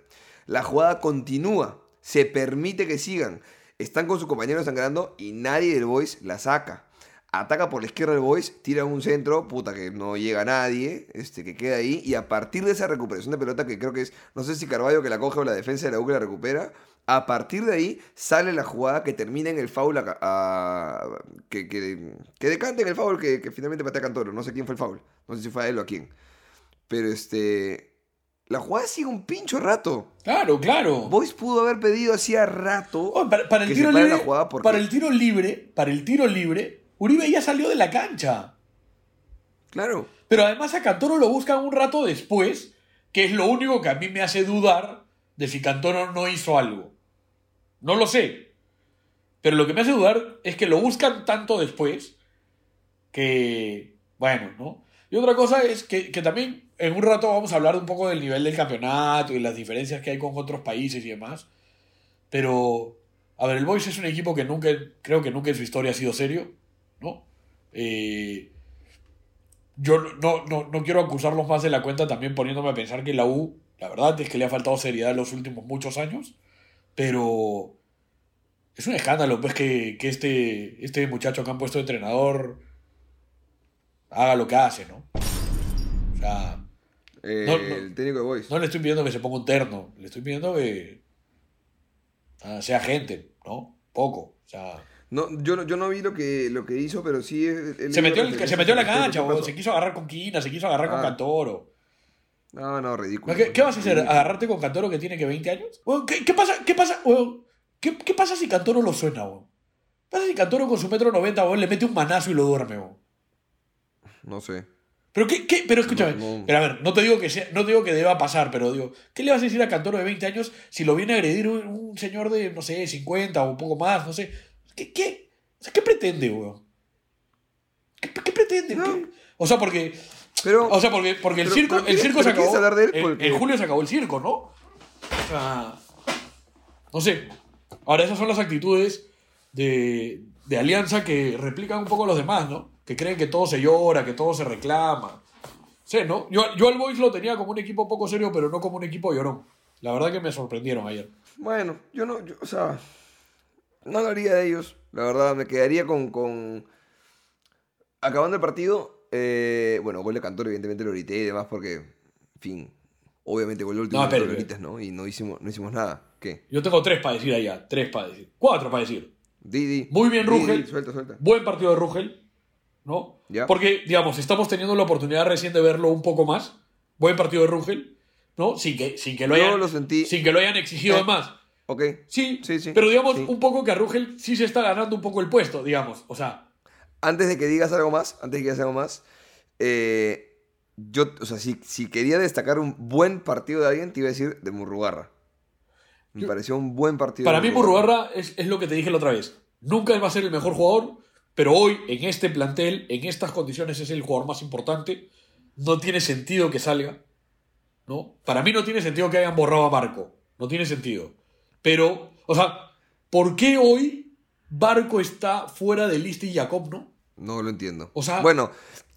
La jugada continúa, se permite que sigan. Están con su compañero sangrando y nadie del Boys la saca. Ataca por la izquierda del Boys, tira un centro, puta que no llega nadie, este, que queda ahí. Y a partir de esa recuperación de pelota, que creo que es, no sé si Carballo que la coge o la defensa de la U que la recupera, a partir de ahí sale la jugada que termina en el foul, a- que, que, que decante en el foul que, que finalmente patea Cantoro. No sé quién fue el foul, no sé si fue a él o a quién. Pero este, la jugada sigue un pincho rato. Claro, claro. Boys pudo haber pedido hacía rato Oh, para, para el que tiro se libre, la jugada porque... para el tiro libre, para el tiro libre, Uribe ya salió de la cancha. Claro. Pero además a Cantoro lo buscan un rato después, que es lo único que a mí me hace dudar de si Cantoro no hizo algo. No lo sé. Pero lo que me hace dudar es que lo buscan tanto después que, bueno, ¿no? Y otra cosa es que, que también en un rato vamos a hablar un poco del nivel del campeonato y las diferencias que hay con otros países y demás. Pero, a ver, el Boys es un equipo que nunca, creo que nunca en su historia ha sido serio, ¿no? Eh, yo no, no, no quiero acusarlos más de la cuenta también poniéndome a pensar que la U, la verdad es que le ha faltado seriedad en los últimos muchos años, pero es un escándalo pues que, que este, este muchacho que han puesto de entrenador haga lo que hace, ¿no? O sea, Eh, No, no. El técnico de Boys. no le estoy pidiendo que se ponga un terno, le estoy pidiendo que ah, sea gente, ¿no? Poco, o sea... No, yo, no- yo no vi lo que, lo que hizo, pero sí. Se metió, referencias se metió en la cancha, se quiso agarrar con Quina, se quiso agarrar con Ah. Cantoro. No, no, ridículo. ¿Qué, qué vas a hacer? ¿Agarrarte con Cantoro que tiene que 20 años? ¿qué, qué pasa? ¿Qué pasa? ¿Qué, qué pasa si Cantoro lo suena, weón? ¿Qué pasa si Cantoro con su metro 90, weón, le mete un manazo y lo duerme, weón? No sé. Pero qué, qué? Pero escúchame, No, no. pero a ver, no te digo que sea, no te digo que deba pasar, pero digo, ¿qué le vas a decir a Cantoro de 20 años si lo viene a agredir un, un señor de, no sé, 50 o un poco más, no sé? ¿Qué, qué? O sea, ¿qué pretende, weón? ¿Qué, qué pretende? No. ¿Qué? O sea, porque Pero. O sea, porque, porque el Pero- circo, pero el circo ¿quieres- se acabó. hablar de él? en- Porque- En, julio se acabó el circo, ¿no? O sea, no sé. Ahora, esas son las actitudes de, de alianza que replican un poco los demás, ¿no? Que creen que todo se llora, que todo se reclama. Sí, ¿no? Yo, yo al Boys lo tenía como un equipo poco serio, pero no como un equipo llorón. La verdad que me sorprendieron ayer. Bueno, yo no. yo- o sea. No lo haría de ellos. La verdad, me quedaría con. con acabando el partido, eh, bueno, gol de Cantor, evidentemente lo grité y demás porque, en fin, obviamente gol de último No, gritas, ¿no? Y no hicimos, no hicimos nada. ¿Qué? Yo tengo tres para decir allá, tres para decir. Cuatro para decir. Di, di. Muy bien, Rugel. suelta, suelta. Buen partido de Rugel, ¿no? Porque, digamos, estamos teniendo la oportunidad recién de verlo un poco más. Buen partido de Rugel, ¿no? Sin que, sin que lo hayan, lo sentí- sin que lo hayan exigido Eh. más. Ok. Sí, Sí, sí, pero digamos sí. un poco que a Rugel sí se está ganando un poco el puesto, digamos. O sea, Antes de que digas algo más, antes de que digas algo más, eh, yo, o sea, si, si quería destacar un buen partido de alguien, te iba a decir de Murrugarra. Me Yo- pareció un buen partido. para de mí Murrugarra es, es lo que te dije la otra vez. Nunca va a ser el mejor jugador, pero hoy, en este plantel, en estas condiciones, es el jugador más importante. No tiene sentido que salga. ¿no? Para mí no tiene sentido que hayan borrado a Barco. No tiene sentido. Pero, o sea, ¿por qué hoy Barco está fuera de lista y Jacob no? No lo entiendo. O sea- Bueno,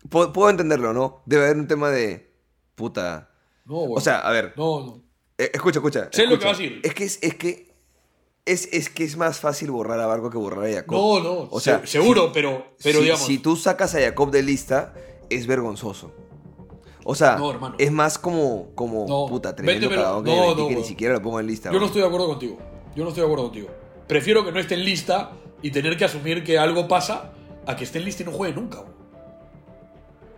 puedo, puedo entenderlo, ¿no? Debe haber un tema de. Puta. No, güey. O sea, a ver. no, no. eh, escucha, escucha. Sé lo que vas a decir. Es que es, es que. Es, es que es más fácil borrar a Barco que borrar a Jacob. No, no. O sea, se- seguro, pero, pero si, digamos. si tú sacas a Jacob de lista, es vergonzoso. O sea, No, es más como, como No, puta, tremendo cagadón que, No, no, que ni siquiera lo pongo en lista. Yo no estoy de acuerdo contigo. Yo no estoy de acuerdo contigo. Prefiero que no esté en lista y tener que asumir que algo pasa a que esté en lista y no juegue nunca.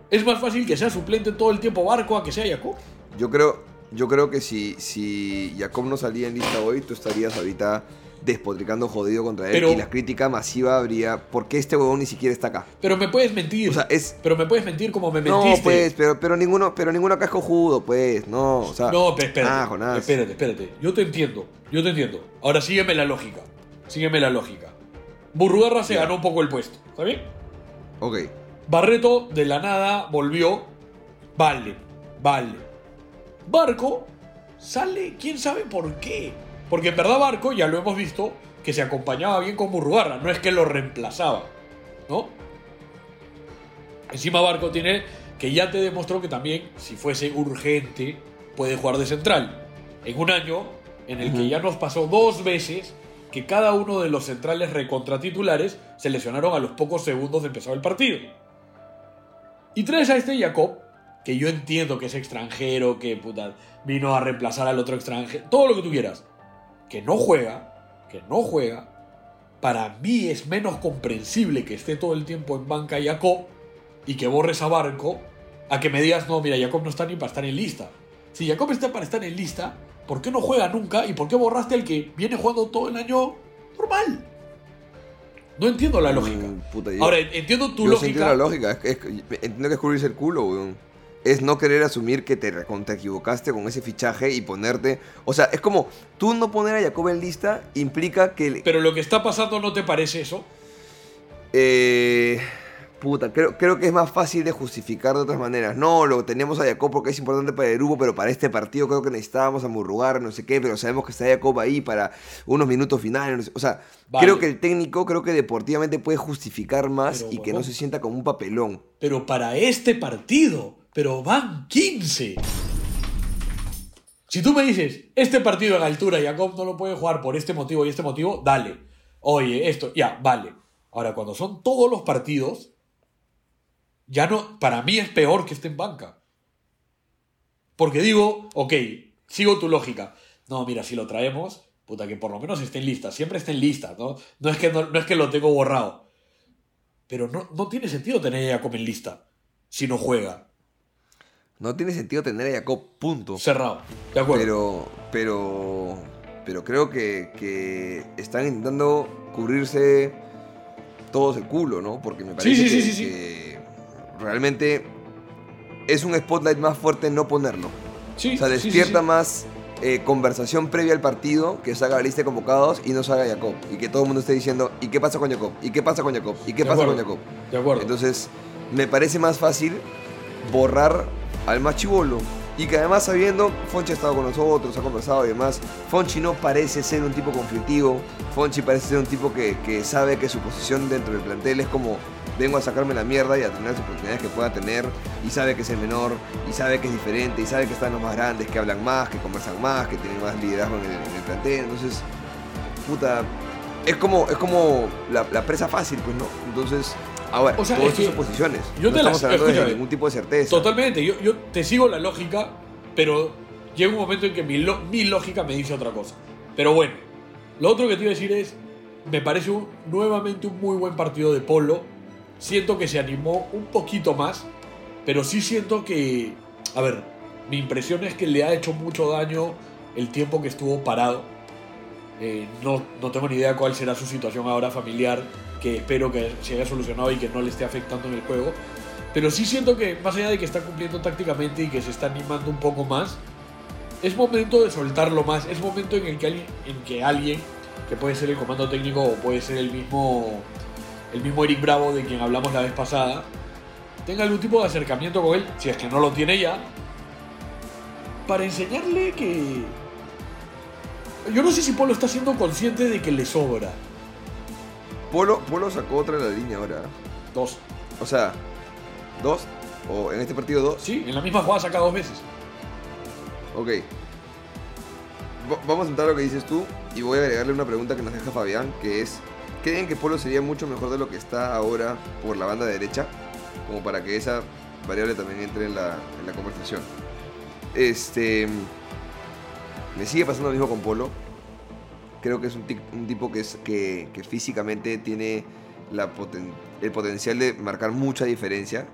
Es más fácil que sea suplente todo el tiempo Barco a que sea Jacob. Yo creo, yo creo que si, si Jacob no salía en lista hoy, tú estarías ahorita despotricando jodido contra él Pero- y la crítica masiva habría ¿por qué este huevón ni siquiera está acá? Pero me puedes mentir. O sea, es- Pero me puedes mentir como me No, mentiste. pues, pero, pero ninguno, pero ninguno acá es cojudo, pues, no, o sea. No, pero espérate. Ah, Jonás. Espérate, espérate. Yo te entiendo. Yo te entiendo. Ahora sígueme la lógica. Sígueme la lógica. Burrugarra se ganó un poco el puesto. ¿Está bien? Ok. Barreto de la nada volvió. Vale, vale. Barco sale, quién sabe por qué. Porque en verdad Barco, ya lo hemos visto, que se acompañaba bien con Murrugarra. No es que lo reemplazaba. ¿No? Encima Barco tiene que ya te demostró que también, si fuese urgente, puede jugar de central. En un año en el que ya nos pasó dos veces que cada uno de los centrales recontratitulares se lesionaron a los pocos segundos de empezar el partido. Y traes a este Jacob, que yo entiendo que es extranjero, que puta, vino a reemplazar al otro extranjero, todo lo que tú quieras, que no juega, que no juega. Para mí es menos comprensible que esté todo el tiempo en banca Jacob y que borres a Barco a que me digas, no, mira, Jacob no está ni para estar en lista. Si Jacob está para estar en lista, ¿por qué no juega nunca y por qué borraste al que viene jugando todo el año normal? No entiendo la lógica. Mm, puta, yo- Ahora, entiendo tu yo lógica. entiendo la lógica. Es, es- entiendo que es cubrirse el culo, weón. Es no querer asumir que te recontra equivocaste con ese fichaje y ponerte. O sea, es como tú no poner a Jacob en lista implica que. Pero lo que está pasando, ¿no te parece eso? Eh, puta, creo, creo que es más fácil de justificar de otras maneras. No, lo tenemos a Jacob porque es importante para el grupo, pero para este partido creo que necesitábamos a Murrugar, no sé qué, pero sabemos que está Jacob ahí para unos minutos finales. no sé- O sea, Vale. creo que el técnico, creo que deportivamente puede justificar más Pero, y que no se sienta como un papelón. Pero para este partido, pero van 15. Si tú me dices, este partido en altura, Jacob no lo puede jugar por este motivo y este motivo, dale. Oye, esto, ya, vale. Ahora, cuando son todos los partidos, ya no, para mí es peor que esté en banca. Porque digo, ok, sigo tu lógica. No, mira, si lo traemos, puta, que por lo menos esté en lista. Siempre esté en lista, ¿no? No es que, no, es que lo tengo borrado. Pero no, no tiene sentido tener a Jacob en lista si no juega. No tiene sentido tener a Jacob, punto. Cerrado. De acuerdo. Pero, pero, pero creo que, que están intentando cubrirse todos el culo, ¿no? Porque me parece sí, sí, que, sí, sí. que realmente es un spotlight más fuerte no ponerlo. Sí, O sea, despierta más eh, conversación previa al partido que salga la lista de convocados y no salga Jacob. Y que todo el mundo esté diciendo, ¿y qué pasa con Jacob? ¿Y qué pasa con Jacob? ¿Y qué De pasa con. Jacob? De acuerdo. Entonces, me parece más fácil borrar al más chibolo. Y que además sabiendo, Fonchi ha estado con nosotros, ha conversado y demás, Fonchi no parece ser un tipo conflictivo, Fonchi parece ser un tipo que, que sabe que su posición dentro del plantel es como vengo a sacarme la mierda y a tener las oportunidades que pueda tener, y sabe que es el menor, y sabe que es diferente, y sabe que están los más grandes, que hablan más, que conversan más, que tienen más liderazgo en el, en el plantel, entonces, puta, es como, es como la, la presa fácil, pues, ¿no? Entonces, Ahora, O sea, todas es que estas son posiciones. yo no te las- estamos hablando de ningún tipo de certeza. Totalmente, yo, yo te sigo la lógica, pero llega un momento en que mi, mi lógica me dice otra cosa. Pero bueno, lo otro que te iba a decir es, me parece un- nuevamente un muy buen partido de polo. Siento que se animó un poquito más, pero sí siento que, a ver, mi impresión es que le ha hecho mucho daño el tiempo que estuvo parado. Eh, no, no tengo ni idea cuál será su situación ahora familiar, que espero que se haya solucionado y que no le esté afectando en el juego. Pero sí siento que, más allá de que está cumpliendo tácticamente y que se está animando un poco más, es momento de soltarlo más. Es momento en el que alguien, en que, alguien que puede ser el comando técnico o puede ser el mismo, el mismo Eric Bravo de quien hablamos la vez pasada, tenga algún tipo de acercamiento con él, si es que no lo tiene ya, para enseñarle que... Yo no sé si Polo está siendo consciente de que le sobra. Polo, Polo sacó otra de la línea ahora. Dos. O sea, dos. O en este partido dos. Sí, en la misma jugada saca dos veces. Ok. Va- Vamos a entrar a lo que dices tú y voy a agregarle una pregunta que nos deja Fabián, que es, ¿creen que Polo sería mucho mejor de lo que está ahora por la banda derecha? Como para que esa variable también entre en la, en la conversación. Este... Me sigue pasando lo mismo con Polo. Creo que es un, un tipo que, es, que, que físicamente tiene la poten- el potencial de marcar mucha diferencia.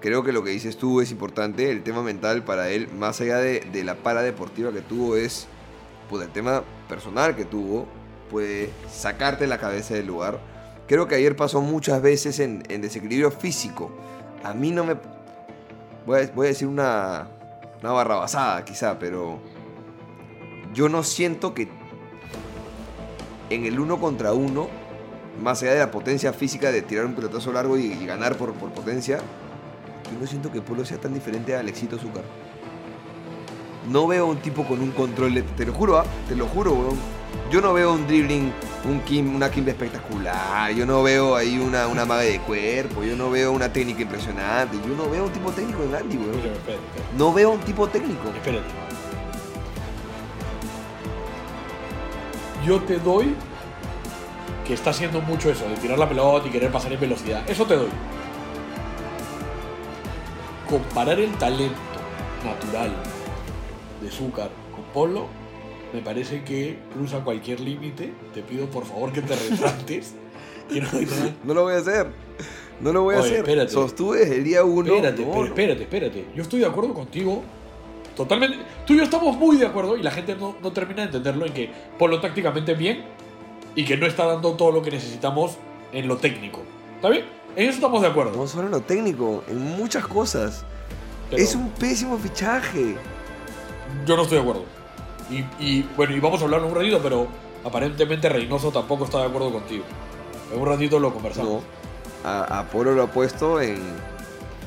Creo que lo que dices tú es importante. El tema mental para él, más allá de, de la para deportiva que tuvo, es pues, el tema personal que tuvo. Puede sacarte la cabeza del lugar. Creo que ayer pasó muchas veces en, en desequilibrio físico. A mí no me. Voy a, voy a decir una, una barrabasada, quizá, pero. Yo no siento que en el uno contra uno, más allá de la potencia física de tirar un pelotazo largo y, y ganar por, por potencia, yo no siento que Polo sea tan diferente a Alexito Zúcar. No veo un tipo con un control, de- te lo juro, ¿ah? te lo juro, weón. Yo no veo un dribbling, un Kim, una Kimba espectacular, yo no veo ahí una, una maga de cuerpo, yo no veo una técnica impresionante, yo no veo un tipo técnico en Andy, weón. No veo un tipo técnico. Espérate. Yo te doy que está haciendo mucho eso, de tirar la pelota y querer pasar en velocidad. Eso te doy. Comparar el talento natural de Zúcar con Polo, me parece que cruza cualquier límite. Te pido por favor que te retrates. que no, lo voy a hacer. No lo voy a hacer. espérate. Sostuve desde el día uno. No. espérate, espérate. Yo estoy de acuerdo contigo. Totalmente. Tú y yo estamos muy de acuerdo y la gente no, no termina de entenderlo en que Polo tácticamente bien y que no está dando todo lo que necesitamos en lo técnico. ¿Está bien? En eso estamos de acuerdo. No solo en lo técnico, en muchas cosas. Pero Es un pésimo fichaje. Yo no estoy de acuerdo. Y, y, bueno, y vamos a hablarlo un ratito, pero aparentemente Reynoso tampoco está de acuerdo contigo. En un ratito lo conversamos. No. A, a Polo lo ha puesto en,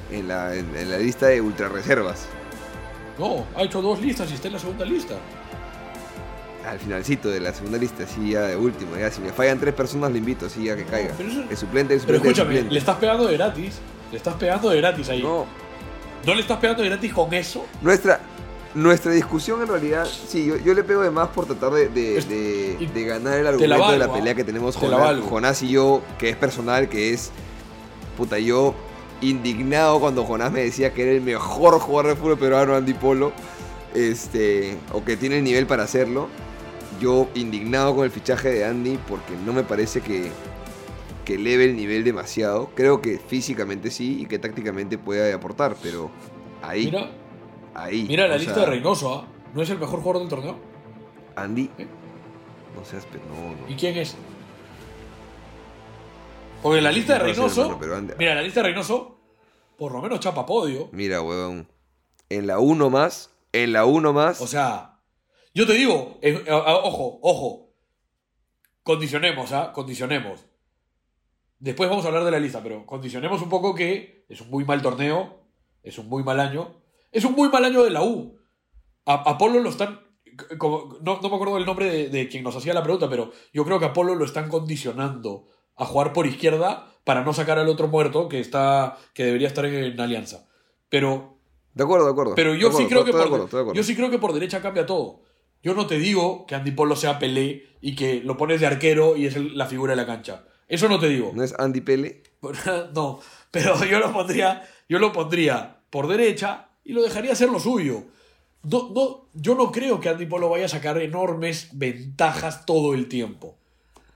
en, la, en- en la lista de ultra reservas. No, ha hecho dos listas y está en la segunda lista. Al finalcito de la segunda lista, sí, ya de último. Ya, si me fallan tres personas, le invito, sí, ya que caiga. pero eso- El suplente, el Pero suplente, el escúchame, suplente. le estás pegando de gratis. Le estás pegando de gratis ahí. No, ¿No le estás pegando de gratis con eso? nuestra, nuestra discusión en realidad, sí, yo, yo le pego de más por tratar de, de- ganar el la argumento de la valgo, pelea ¿ah? que tenemos Jonás. Jonás y yo, que es personal, que es, puta, yo indignado cuando Jonás me decía que era el mejor jugador de fútbol peruano, Andy Polo, este, o que tiene el nivel para hacerlo. Yo indignado con el fichaje de Andy porque no me parece que, que eleve el nivel demasiado. Creo que físicamente sí y que tácticamente puede aportar, pero ahí, Mira, ahí. mira la lista sea, de Reynoso, ¿ah? ¿No es el mejor jugador del torneo? Andy. ¿Eh? No seas no. ¿Y quién es? Porque la lista de Reynoso. Mira, la lista de Reynoso, por lo menos chapa podio. Mira, weón. En la 1 más, en la 1 más. O sea, yo te digo, eh, ojo, ojo. Condicionemos, ¿ah? Condicionemos. Después vamos a hablar de la lista, pero condicionemos un poco que es un muy mal torneo, es un muy mal año, es un muy mal año de la U. A, a Polo lo están. como- no, no me acuerdo del nombre de, de quien nos hacía la pregunta, pero yo creo que a Polo lo están condicionando a jugar por izquierda para no sacar al otro muerto que está que debería estar en, Alianza. Pero de acuerdo, de acuerdo. pero yo acuerdo, sí creo que por, acuerdo, yo sí creo que por derecha cambia todo. Yo no te digo que Andy Polo sea Pelé y que lo pones de arquero y es la figura de la cancha. Eso no te digo. ¿No es Andy Pele? No, pero yo lo pondría, yo lo pondría por derecha y lo dejaría hacer lo suyo. No, no, yo no creo que Andy Polo vaya a sacar enormes ventajas todo el tiempo.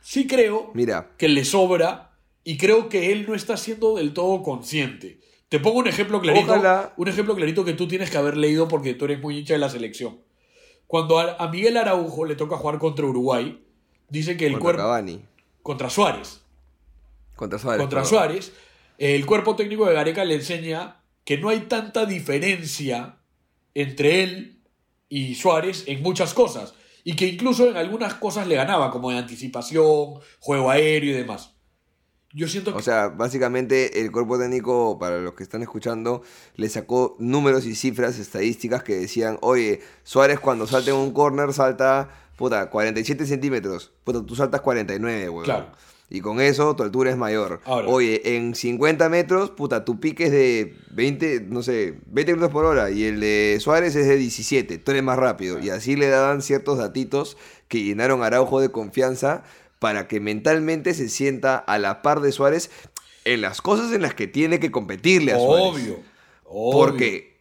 Sí creo Mira. que le sobra y creo que él no está siendo del todo consciente. Te pongo un ejemplo clarito, Ojalá. un ejemplo clarito que tú tienes que haber leído porque tú eres muy hincha de la selección. Cuando a, Miguel Araujo le toca jugar contra Uruguay, dice que el Contra cuerpo contra Suárez, Contra Suárez. contra perdón. Suárez, el cuerpo técnico de Gareca le enseña que no hay tanta diferencia entre él y Suárez en muchas cosas. Y que incluso en algunas cosas le ganaba, como en anticipación, juego aéreo y demás. Yo siento que... O sea, básicamente el cuerpo técnico, para los que están escuchando, le sacó números y cifras estadísticas que decían, oye, Suárez cuando salta en un corner salta, puta, 47 centímetros. Puta, tú saltas 49, weón. Claro. Y con eso tu altura es mayor. Ahora. Oye, en 50 metros, puta, tu pique es de 20, no sé, 20 kilómetros por hora y el de Suárez es de 17. Tú eres más rápido. Y así le daban ciertos datitos que llenaron a Araujo de confianza para que mentalmente se sienta a la par de Suárez en las cosas en las que tiene que competirle a Suárez. obvio, obvio. Porque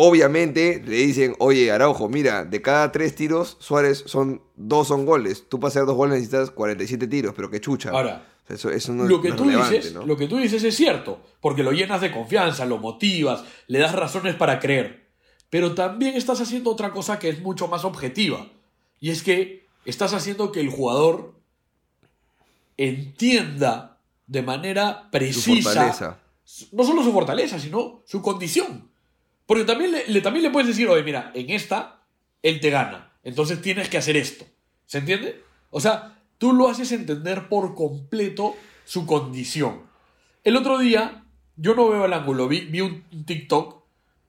obviamente le dicen, oye, Araujo, mira, de cada tres tiros, Suárez son dos son goles. Tú para hacer dos goles necesitas 47 tiros, pero qué chucha. Ahora, eso, eso no, lo que no tú dices, ¿no? lo que tú dices es cierto, porque lo llenas de confianza, lo motivas, le das razones para creer. Pero también estás haciendo otra cosa que es mucho más objetiva. Y es que estás haciendo que el jugador entienda de manera precisa no solo su fortaleza, sino su condición. Porque también le, le- también le puedes decir, oye, mira, en esta él te gana, entonces tienes que hacer esto. ¿Se entiende? O sea, tú lo haces entender por completo su condición. El otro día, yo no veo el ángulo, vi, vi un TikTok,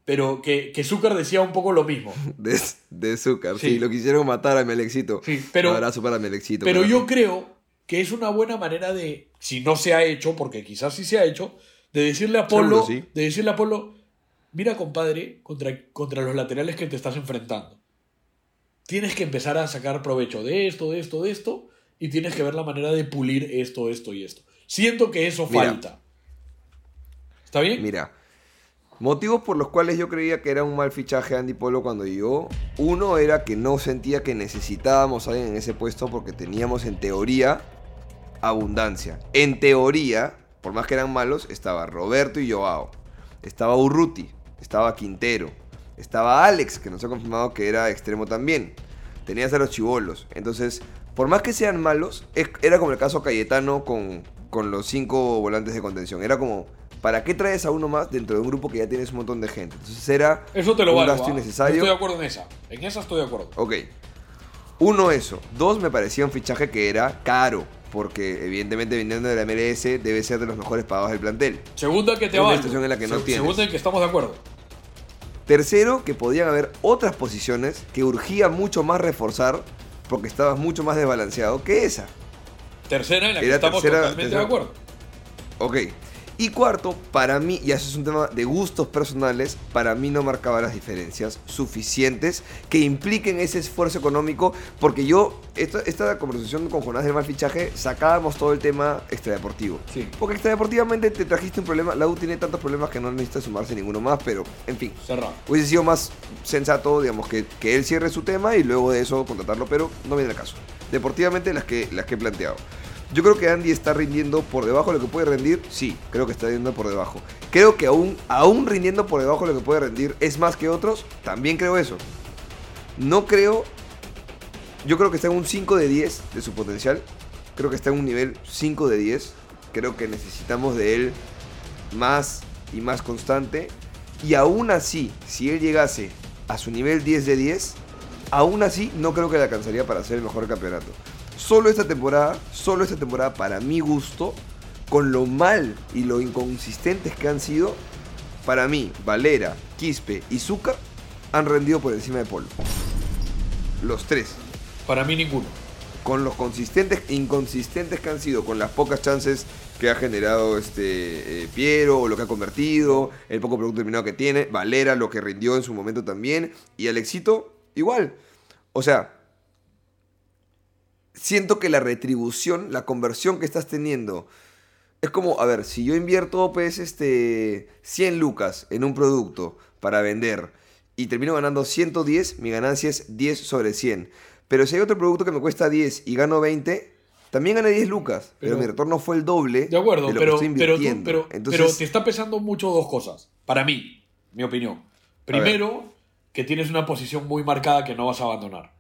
pero que, que Zucker decía un poco lo mismo. De, de azúcar, sí. Sí. Lo quisieron matar a Melexito. Sí, pero- Un abrazo para Melexito. Pero para- yo creo que es una buena manera de, si no se ha hecho, porque quizás sí se ha hecho, de decirle a Polo, sí. de decirle a Polo, mira compadre, contra, contra los laterales que te estás enfrentando. Tienes que empezar a sacar provecho de esto, de esto, de esto, y tienes que ver la manera de pulir esto, esto y esto. Siento que eso Mira. falta. ¿Está bien? Mira, motivos por los cuales yo creía que era un mal fichaje Andy Polo cuando llegó. Uno era que no sentía que necesitábamos a alguien en ese puesto porque teníamos en teoría abundancia. En teoría, por más que eran malos, estaba Roberto y Joao. Estaba Urruti, estaba Quintero, estaba Alex, que nos ha confirmado que era extremo también. Tenías a los chivolos. Entonces, por más que sean malos, era como el caso Cayetano con, con los cinco volantes de contención. Era como, ¿para qué traes a uno más dentro de un grupo que ya tienes un montón de gente? Entonces era Eso te lo un valgo. gasto ¿ah? innecesario. Estoy de acuerdo en esa. En esa estoy de acuerdo. Ok. Uno, eso. Dos, me parecía un fichaje que era caro. Porque evidentemente viniendo de la MLS debe ser de los mejores pagados del plantel. Segunda que te situación en la que no Se-. Segunda en que estamos de acuerdo. Tercero, que podían haber otras posiciones que urgía mucho más reforzar porque estabas mucho más desbalanceado que esa. Tercera en la que estamos tercera- totalmente tercera- de acuerdo. Ok. Y cuarto, para mí, y eso es un tema de gustos personales, para mí no marcaba las diferencias suficientes que impliquen ese esfuerzo económico, porque yo, esta, esta conversación con Jonás del mal fichaje, sacábamos todo el tema extradeportivo. Sí. Porque extradeportivamente te trajiste un problema, la U tiene tantos problemas que no necesita sumarse ninguno más, pero en fin. Cerrado. Hubiese sido más sensato, digamos, que, que él cierre su tema y luego de eso contratarlo, pero no viene el caso. Deportivamente las que, las que he planteado. Yo creo que Andy está rindiendo por debajo de lo que puede rendir. Sí, creo que está rindiendo por debajo. Creo que aún, aún rindiendo por debajo de lo que puede rendir es más que otros. También creo eso. No creo... Yo creo que está en un 5 de 10 de su potencial. Creo que está en un nivel 5 de 10. Creo que necesitamos de él más y más constante. Y aún así, si él llegase a su nivel 10 de 10, aún así no creo que le alcanzaría para ser el mejor campeonato. Solo esta temporada, solo esta temporada, para mi gusto, con lo mal y lo inconsistentes que han sido, para mí, Valera, Quispe y Zucca han rendido por encima de Polo. Los tres Para mí ninguno. con los consistentes e inconsistentes que han sido, con las pocas chances que ha generado este eh, Piero, o lo que ha convertido, el poco producto terminado que tiene, Valera, lo que rindió en su momento también, y Alexito, igual. O sea, siento que la retribución, la conversión que estás teniendo Es como, a ver, si yo invierto pues este 100 lucas en un producto para vender y termino ganando 110, mi ganancia es 10 sobre 100. Pero si hay otro producto que me cuesta 10 y gano 20, también gané 10 lucas, pero, Pero- mi retorno fue el doble De acuerdo, de lo pero, que estoy pero, tú- invirtiendo. pero, Entonces, pero te está pesando mucho dos cosas. Para mí, mi opinión. Primero, que tienes una posición muy marcada que no vas a abandonar.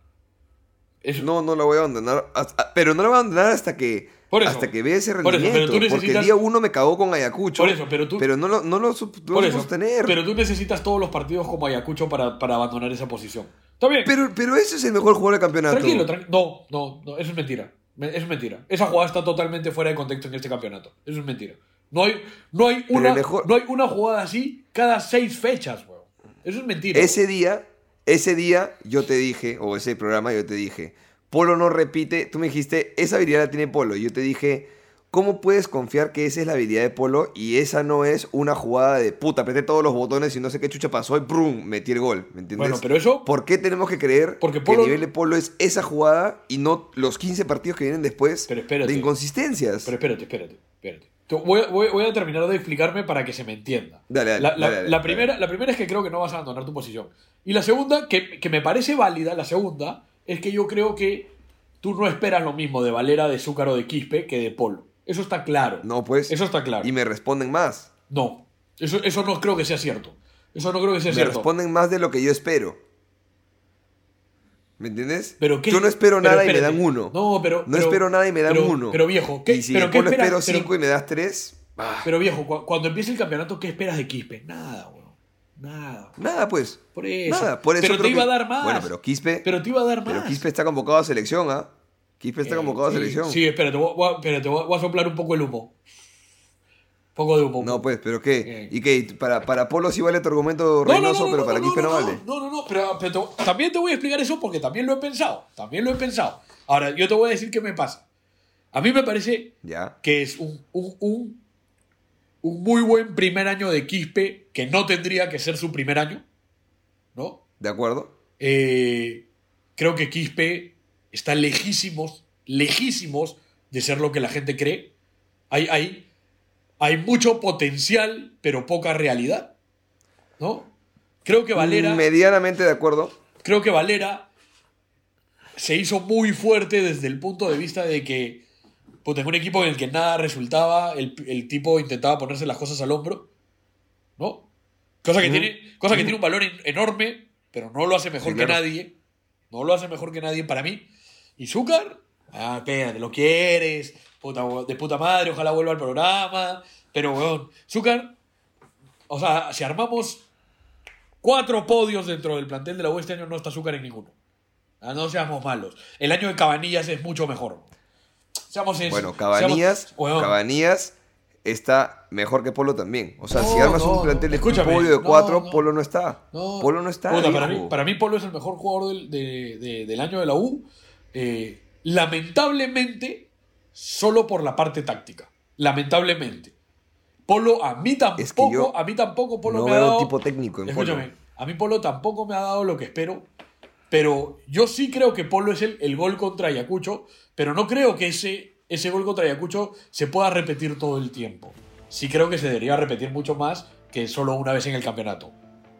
Es- no, no la voy a abandonar, hasta- pero no la voy a abandonar hasta que Por eso. hasta que vea ese Por eso, pero rendimiento, tú porque el necesitas- día uno me cagó con Ayacucho, Por eso, pero tú- no lo no lo, no lo eso. sostener. Pero tú necesitas todos los partidos como Ayacucho para, para abandonar esa posición. Está bien. Pero, pero ese es el mejor jugador del campeonato. Tranquilo, tranquilo. No, no, no, eso es mentira. Eso es mentira. Esa jugada está totalmente fuera de contexto en este campeonato. Eso es mentira. No hay, no hay, Pero una, mejor- no hay una jugada así cada seis fechas, weón. Eso es mentira. Ese día, ese día yo te dije, o ese programa yo te dije, Polo no repite, tú me dijiste, esa habilidad la tiene Polo. Y yo te dije, ¿cómo puedes confiar que esa es la habilidad de Polo y esa no es una jugada de puta, apreté todos los botones y no sé qué chucha pasó y ¡brum! metí el gol? ¿Me entiendes? Bueno, pero eso- ¿Por qué tenemos que creer Porque que el nivel de Polo es esa jugada y no los 15 partidos que vienen después Pero de inconsistencias? Pero espérate, espérate, espérate. Voy, a- voy- voy a terminar de explicarme para que se me entienda. Dale, dale, la, la- dale, primera, la primera es que creo que no vas a abandonar tu posición. Y la segunda, que, que me parece válida, la segunda, es que yo creo que tú no esperas lo mismo de Valera, de Zúcar o de Quispe que de Polo. Eso está claro. No, pues. Eso está claro. Y me responden más. No, eso, eso no creo que sea cierto. Eso no creo que sea Me cierto. responden más de lo que yo espero. ¿Me entiendes? Pero ¿qué- yo no espero pero nada y me dan uno. No, pero- No pero- espero nada y me dan pero- uno. pero, viejo, ¿qué- y si pero qué espera- espero pero- cinco y me das tres. ah, Pero viejo, cu- cuando empiece el campeonato, ¿qué esperas de Quispe? Nada, weón. Nada. nada, pues. Por eso. Nada, por eso pero te iba a dar más. Bueno, pero Quispe. Pero te iba a dar más. pero Quispe está convocado a selección, ¿ah? Quispe está Eh, convocado a selección. Sí, espérate, voy, voy- espérate, voy, voy a soplar un poco el humo. Poco de humo. No, pues, pero ¿qué? ¿Y qué? Para, para Polo sí vale tu argumento No, no, no, Reynoso, no, pero no, para no, Quispe no, no, vale. No, no, no, pero, pero también te voy a explicar eso porque también lo he pensado. También lo he pensado. Ahora, yo te voy a decir qué me pasa. A mí me parece Ya. que es un, un, un, un muy buen primer año de Quispe que no tendría que ser su primer año. ¿No? ¿De acuerdo? Eh, creo que Quispe está lejísimos, lejísimos de ser lo que la gente cree. Hay, hay, hay mucho potencial, pero poca realidad. ¿No? Creo que Valera. Medianamente de acuerdo. Creo que Valera se hizo muy fuerte desde el punto de vista de que pues, en un equipo en el que nada resultaba, el, el tipo intentaba ponerse las cosas al hombro, ¿no? Cosa que, tiene, cosa que tiene un valor en- enorme, pero no lo hace mejor Sí, que claro. nadie. No lo hace mejor que nadie para mí. Y Zúcar, ah, espérate, lo quieres, puta, de puta madre, ojalá vuelva al programa. Pero, weón, Zúcar, o sea, si armamos cuatro podios dentro del plantel de la U este año, no está Zúcar en ninguno. Ah, no seamos malos. El año de Cabanillas es mucho mejor. Seamos sinceros. Bueno, Seamos- weón, Cabanías está mejor que Polo también. O sea, si armas no, un plantel de un podio de cuatro. Polo no está. Polo no está. Puta, para, mí, para mí Polo es el mejor jugador del, de- de- del año de la U. eh, lamentablemente, solo por la parte táctica. Lamentablemente. Polo, a mí tampoco, Es que yo a mí tampoco Polo no me ha dado... tipo técnico en Escúchame, Polo. a mí Polo tampoco me ha dado lo que espero, pero yo sí creo que Polo es el, el gol contra Ayacucho, pero no creo que ese, ese gol contra Ayacucho se pueda repetir todo el tiempo. Sí creo que se debería repetir mucho más que solo una vez en el campeonato.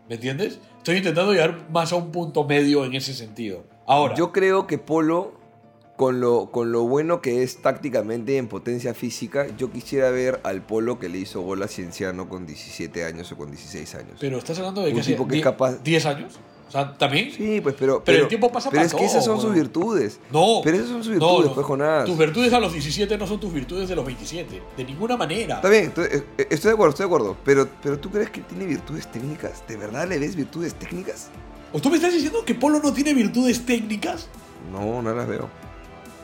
¿Me entiendes? Estoy intentando llegar más a un punto medio en ese sentido. Ahora, Yo creo que Polo, con lo, con lo bueno que es tácticamente en potencia física, yo quisiera ver al Polo que le hizo gol a Cienciano con 17 años o con 16 años. pero estás hablando de un que hace tipo que es 10 capaz- 10 años. O sea, también. Sí, pues, pero. Pero el tiempo pasa Pero para es que esas son sus virtudes. No. Pero esas son sus no, virtudes, no. pues, Jonás. Tus virtudes a los 17 no son tus virtudes de los 27. De ninguna manera. Está bien, estoy, eh, eh, estoy de acuerdo, estoy de acuerdo. Pero, pero ¿tú crees que tiene virtudes técnicas? ¿De verdad le ves virtudes técnicas? ¿O tú me estás diciendo que Polo no tiene virtudes técnicas? No, no las veo.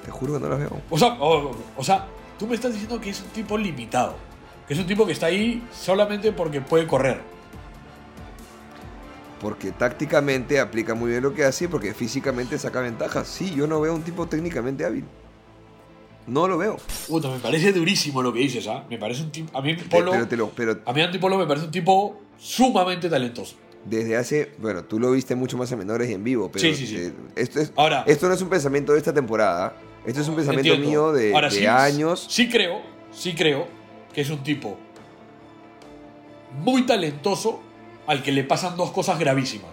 Te juro que no las veo. O sea, o, o sea, tú me estás diciendo que es un tipo limitado. Que es un tipo que está ahí solamente porque puede correr. Porque tácticamente aplica muy bien lo que hace y porque físicamente saca ventajas. Sí, yo no veo un tipo técnicamente hábil. No lo veo. Puta, me parece durísimo lo que dices, ¿ah? Me parece un tipo. A mí Polo. Pero, pero A mí Antipolo me parece un tipo sumamente talentoso. desde hace. Bueno, tú lo viste mucho más en menores y en vivo. Pero Sí, sí, sí. eh, esto, es, Ahora- esto no es un pensamiento de esta temporada. Esto es un pensamiento Entiendo. mío de, Ahora, de sí, años. Sí creo, sí creo que es un tipo muy talentoso al que le pasan dos cosas gravísimas.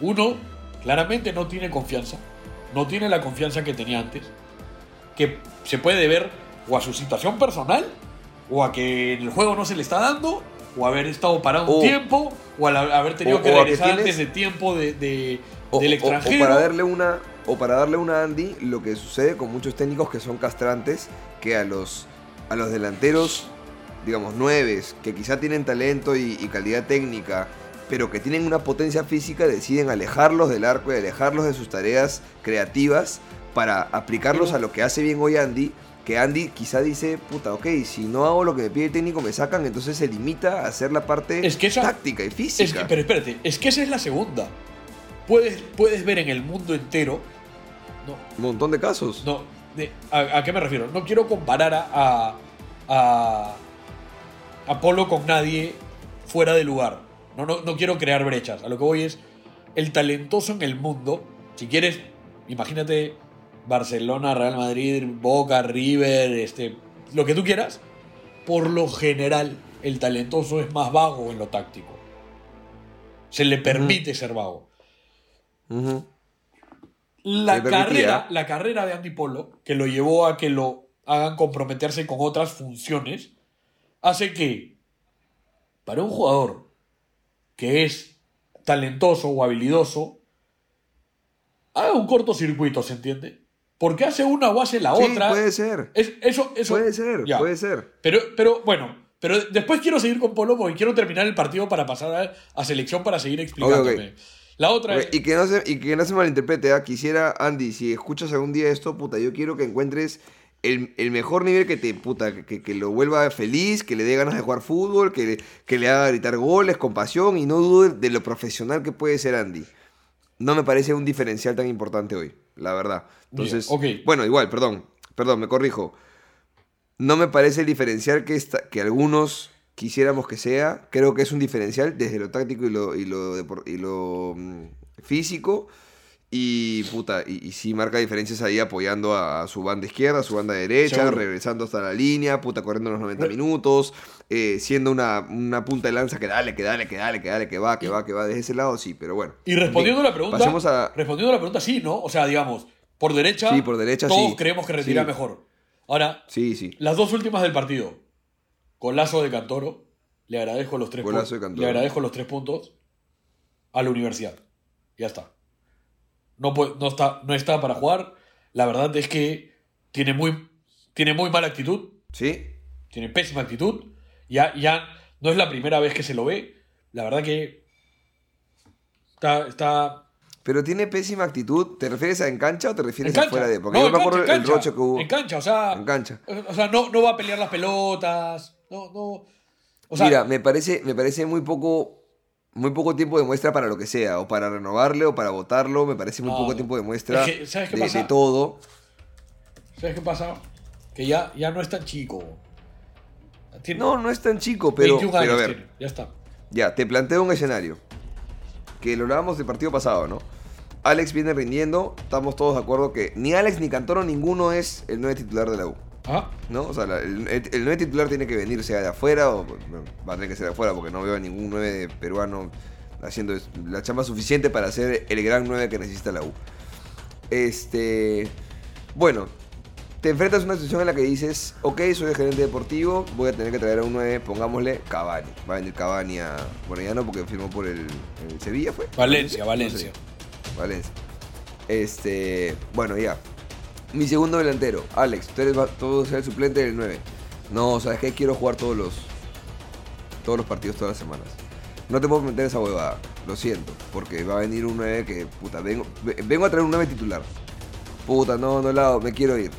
Uno, claramente no tiene confianza, no tiene la confianza que tenía antes, que se puede deber o a su situación personal, o a que en el juego no se le está dando, o haber estado parado un tiempo, o al haber tenido o- que a que regresar tienes- antes de tiempo de, de- O, del o- o extranjero. para darle una o para darle una Andy lo que sucede con muchos técnicos que son castrantes que a los a los delanteros digamos nueves que quizá tienen talento y, y calidad técnica pero que tienen una potencia física deciden alejarlos del arco y alejarlos de sus tareas creativas para aplicarlos a lo que hace bien hoy Andy que Andy quizá dice, puta, ok, si no hago lo que me pide el técnico me sacan, entonces se limita a hacer la parte Es que esa- táctica y física. Es que, pero espérate, es que esa es la segunda. Puedes, puedes ver en el mundo entero. No, Un montón de casos. no. de- a, a qué me refiero? No quiero comparar a, a, a, a Polo con nadie fuera de lugar. No, no, no quiero crear brechas. A lo que voy es el talentoso en el mundo. Si quieres, imagínate Barcelona, Real Madrid, Boca, River, este, lo que tú quieras. Por lo general, el talentoso es más vago en lo táctico. Se le permite ser vago. La permitía. carrera, la carrera de Andy Polo, que lo llevó a que lo hagan comprometerse con otras funciones, hace que para un jugador que es talentoso o habilidoso, haga un cortocircuito, ¿se entiende? Porque hace una o hace la Sí, otra. puede ser. Es- eso, eso, Puede ser, ya. puede ser. Pero, pero bueno, pero después quiero seguir con Polo porque quiero terminar el partido para pasar a, a selección para seguir explicándome. La otra Ok, es. Y que no se, y que no se malinterprete, ¿ah? quisiera, Andy, si escuchas algún día esto, puta, yo quiero que encuentres el, el mejor nivel que te, puta, que, que lo vuelva feliz, que le dé ganas de jugar fútbol, que, le- que le haga gritar goles con pasión y no dude de lo profesional que puede ser Andy. No me parece un diferencial tan importante hoy, la verdad. Entonces, bueno, igual, perdón, perdón, me corrijo. No me parece el diferencial que, esta- que algunos quisiéramos que sea. Creo que es un diferencial desde lo táctico y lo, y lo, depor- y lo mm, físico. Y puta, y, y sí marca diferencias ahí apoyando a, a su banda izquierda, a su banda derecha, Seguro. regresando hasta la línea, puta, corriendo los 90 Re- minutos, eh, siendo una, una punta de lanza que dale, que dale, que dale, que dale, que va, que va, que va. Desde ese lado sí, pero bueno. Y respondiendo a la pregunta, Pasemos a. respondiendo a la pregunta, sí, ¿no? O sea, digamos, por derecha, Sí, por derecha, todos sí. creemos que retira Sí. mejor. Ahora, Sí, sí. las dos últimas del partido, golazo de Cantoro, le agradezco los tres puntos. Le agradezco los tres puntos a la universidad. Ya está. No, puede- no, está, no está para jugar. La verdad es que tiene muy, tiene muy mala actitud. ¿Sí? Tiene pésima actitud. Ya, ya no es la primera vez que se lo ve. La verdad que está, está Pero tiene pésima actitud. ¿Te refieres a en cancha o te refieres a fuera de? Porque No, yo me cancha, acuerdo el roche que hubo. En cancha, o sea. En cancha. O sea, no, no va a pelear las pelotas. No, no. O sea, Mira, me parece, me parece muy poco. Muy poco tiempo de muestra para lo que sea, o para renovarle, o para votarlo, me parece muy No, poco tiempo de muestra es que, ¿sabes qué de, pasa? de todo. ¿sabes qué pasa? Que ya, ya no es tan chico. Tiene No, no es tan chico, pero, 21 pero a ver, tiene, Ya está. ya, te planteo un escenario. Que lo hablábamos del partido pasado, ¿no? Alex viene rindiendo, estamos todos de acuerdo que ni Alex ni Cantoro, ninguno es el 9 titular de la U. Ah, ¿no? O sea, la- el, el, el 9 titular tiene que venir sea de afuera o bueno, va a tener que ser de afuera porque no veo a ningún 9 peruano haciendo la chamba suficiente para ser el gran 9 que necesita la U. Este, bueno, te enfrentas a una situación en la que dices, ok, soy el gerente deportivo, voy a tener que traer a un 9, pongámosle Cavani. Va a venir Cavani a, bueno ya no porque firmó por el, el Sevilla, ¿fue? Valencia, No sé. Valencia. Valencia. Este, bueno, ya. Mi segundo delantero, Alex, tú eres, eres el suplente del 9. No, ¿sabes qué? Quiero jugar todos los todos los partidos todas las semanas. No te puedo meter esa huevada, lo siento, porque va a venir un 9 que, puta, vengo, ve- vengo a traer un 9 titular. Puta, no, no lado, me quiero ir.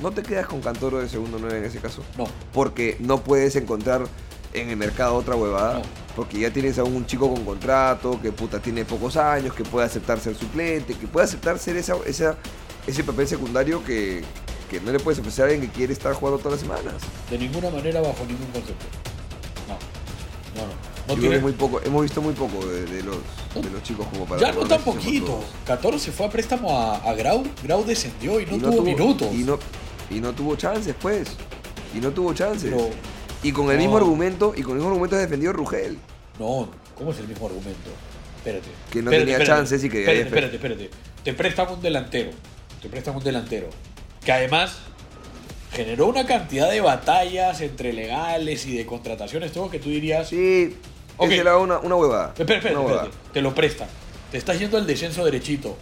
No te quedas con Cantoro de segundo 9 en ese caso. No. Porque no puedes encontrar en el mercado otra huevada. No. Porque ya tienes a un chico con contrato, que puta tiene pocos años, que puede aceptar ser suplente, que puede aceptar ser esa, esa, ese papel secundario que, que no le puedes ofrecer a alguien que quiere estar jugando todas las semanas. De ninguna manera, bajo ningún concepto. No. No, no. Tiene- muy poco, hemos visto muy poco de, de los, de los chicos como para... ya no tan poquito. todos. 14 se fue a préstamo a, a Grau. Grau descendió y no, Y tuvo, minutos. Y no, y no tuvo chances, pues. Y no tuvo chances. Pero Y con el mismo argumento, y con el mismo argumento has defendido Rugel. No, ¿cómo es el mismo argumento? Espérate. Que no Espérate, tenía espérate. chances y que- Espérate, espérate, espérate. Te prestan un delantero. Te prestan un delantero. Que además generó una cantidad de batallas entre legales y de contrataciones, todo que tú dirías. Sí, Ok. esa era una, una huevada. Espera, espera, Una. Te lo prestan. Te estás yendo al descenso derechito.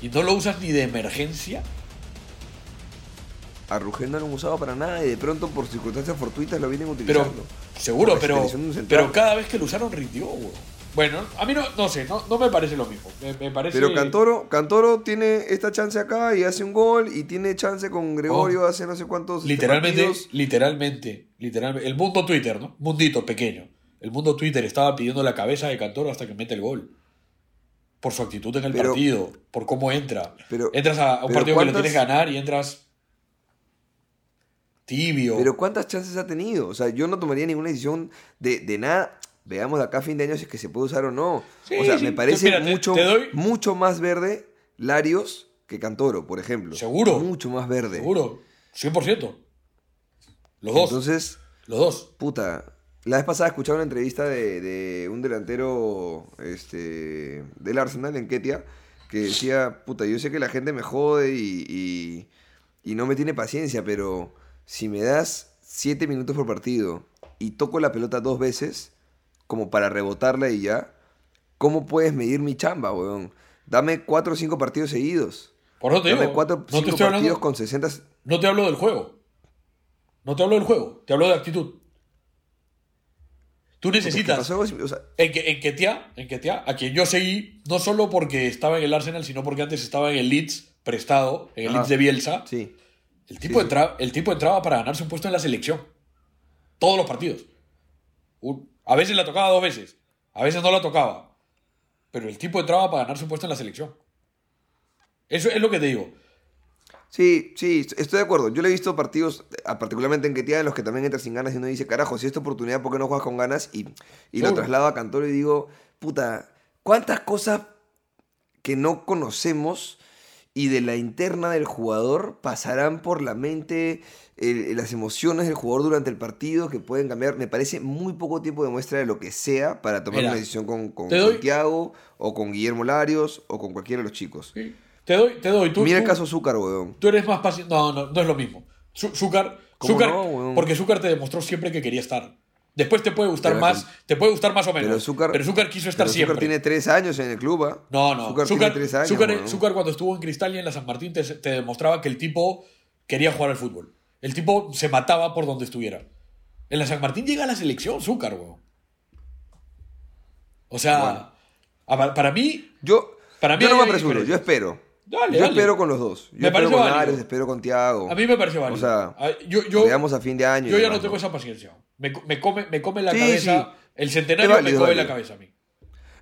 Y no lo usas ni de emergencia. A Rugel no lo han usado para nada y de pronto por circunstancias fortuitas lo vienen Pero, utilizando. seguro, pero, pero cada vez que lo usaron rindió, weón. Bueno, a mí no, no sé, no, no me parece lo mismo. Me, me parece. Pero Cantoro, Cantoro tiene esta chance acá y hace un gol y tiene chance con Gregorio Oh. hace no sé cuántos Literalmente, partidos. literalmente, literalmente. El mundo Twitter, ¿no? Mundito pequeño. El mundo Twitter estaba pidiendo la cabeza de Cantoro hasta que mete el gol. Por su actitud en el Pero- partido, por cómo entra. Pero- entras a, un partido que lo ¿cuántas- tienes que ganar y entras tibio. Pero ¿cuántas chances ha tenido? O sea, yo no tomaría ninguna decisión de, de nada. Veamos de acá a fin de año si es que se puede usar o no. Sí, o sea, sí. me parece Mira, te- mucho, te doy- mucho más verde Larios que Cantoro, por ejemplo. Seguro. Mucho más verde. Seguro. 100%. Los dos. Entonces, los dos. puta. La vez pasada escuchaba una entrevista de, de un delantero este, del Arsenal en Ketia que decía, puta, yo sé que la gente me jode y, y- y no me tiene paciencia, pero si me das 7 minutos por partido y toco la pelota dos veces, como para rebotarla y ya, ¿cómo puedes medir mi chamba, weón? Dame 4 o 5 partidos seguidos. Por eso te Dame digo. 4 o no 5 te estoy partidos hablando. con 60... No te hablo del juego. No te hablo del juego. Te hablo de actitud. Tú necesitas. pasó algo así, o sea, En, que, en Ketia, en Ketia, a quien yo seguí, no solo porque estaba en el Arsenal, sino porque antes estaba en el Leeds prestado, en el Ajá. Leeds de Bielsa. sí. El tipo, Sí, sí. entraba, el tipo entraba para ganarse un puesto en la selección. Todos los partidos. Un- a veces la tocaba dos veces. A veces no la tocaba. Pero el tipo entraba para ganarse un puesto en la selección. Eso es lo que te digo. Sí, sí, estoy de acuerdo. Yo le he visto partidos, particularmente en Ketia, en los que también entra sin ganas y uno dice, carajo, si esta oportunidad, ¿por qué no juegas con ganas? Y, y lo traslado a Cantoro y digo, puta, ¿cuántas cosas que no conocemos y de la interna del jugador pasarán por la mente, el- las emociones del jugador durante el partido que pueden cambiar? Me parece muy poco tiempo de muestra de lo que sea para tomar Mira, una decisión con, con doy- o con Guillermo Larios o con cualquiera de los chicos. Sí. Te doy, te doy. Tú, Mira el caso Zúcar, weón. Tú eres más paciente. No, no, no es lo mismo. Zúcar, ¿Cómo Zúcar- no, porque Zúcar te demostró siempre que quería estar. Después te puede gustar Pero más, con- te puede gustar más o menos. Pero Zúcar, pero Zúcar quiso estar pero siempre. Zúcar tiene tres años en el club, ¿ah? No, no. Zúcar, Zúcar, tiene tres años. Zúcar-. Zúcar cuando estuvo en Cristal y en la San Martín te, te demostraba que el tipo quería jugar al fútbol. El tipo se mataba por donde estuviera. En la San Martín llega a la selección, Zúcar, weón. O sea, a- para mí, Yo, Para mí yo no me apresuro, yo espero. Dale, yo dale. espero con los dos. Yo Me espero parece con válido. Ares, espero con Tiago. a mí me pareció válido. O sea, yo, yo, veamos a fin de año. yo ya demás, no tengo esa paciencia. Me, me come, me come la Sí, cabeza. sí. El centenario válido, me come la cabeza a mí.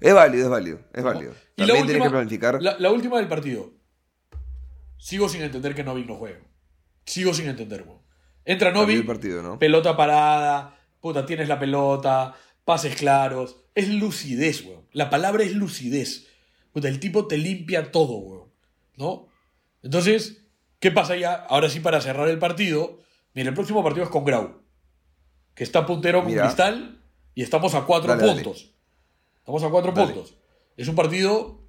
Es válido, es válido, es válido. Y la También última, tienes que planificar. La, la última del partido. Sigo sin entender que Novik no juegue. Sigo sin entender, weón. Entra Novik, partido, ¿no? pelota parada, puta, tienes la pelota, pases claros. Es lucidez, weón. La palabra es lucidez. Puta, el tipo te limpia todo, weón. ¿No? Entonces, ¿qué pasa ya? Ahora sí, para cerrar el partido. Mira, el próximo partido es con Grau. Que está puntero con. Cristal y estamos a cuatro Dale, dale. puntos. Estamos a cuatro Dale. puntos. Es un partido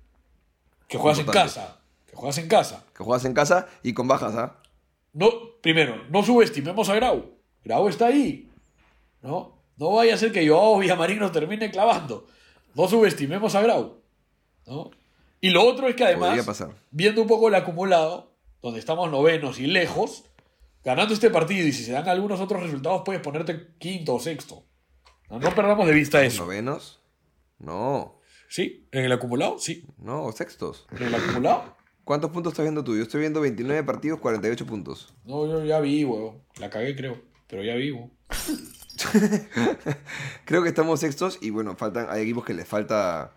que juegas en casa. Que juegas en casa. Que juegas en casa y con bajas, ¿ah? No, primero, no subestimemos a Grau. Grau está ahí. ¿No? No vaya a ser que Joao Villamarín nos termine clavando. No subestimemos a Grau. ¿No? Y lo otro es que además, pasar. viendo un poco el acumulado, donde estamos novenos y lejos, ganando este partido y si se dan algunos otros resultados, puedes ponerte quinto o sexto. No, no perdamos de vista eso. ¿Novenos? No, Sí, en el acumulado, sí. no, sextos. En el acumulado. ¿Cuántos puntos estás viendo tú? Yo estoy viendo 29 partidos, 48 puntos. No, yo ya vi. La cagué, creo. Pero ya vi, weón. Creo que estamos sextos y bueno, faltan, hay equipos que les falta.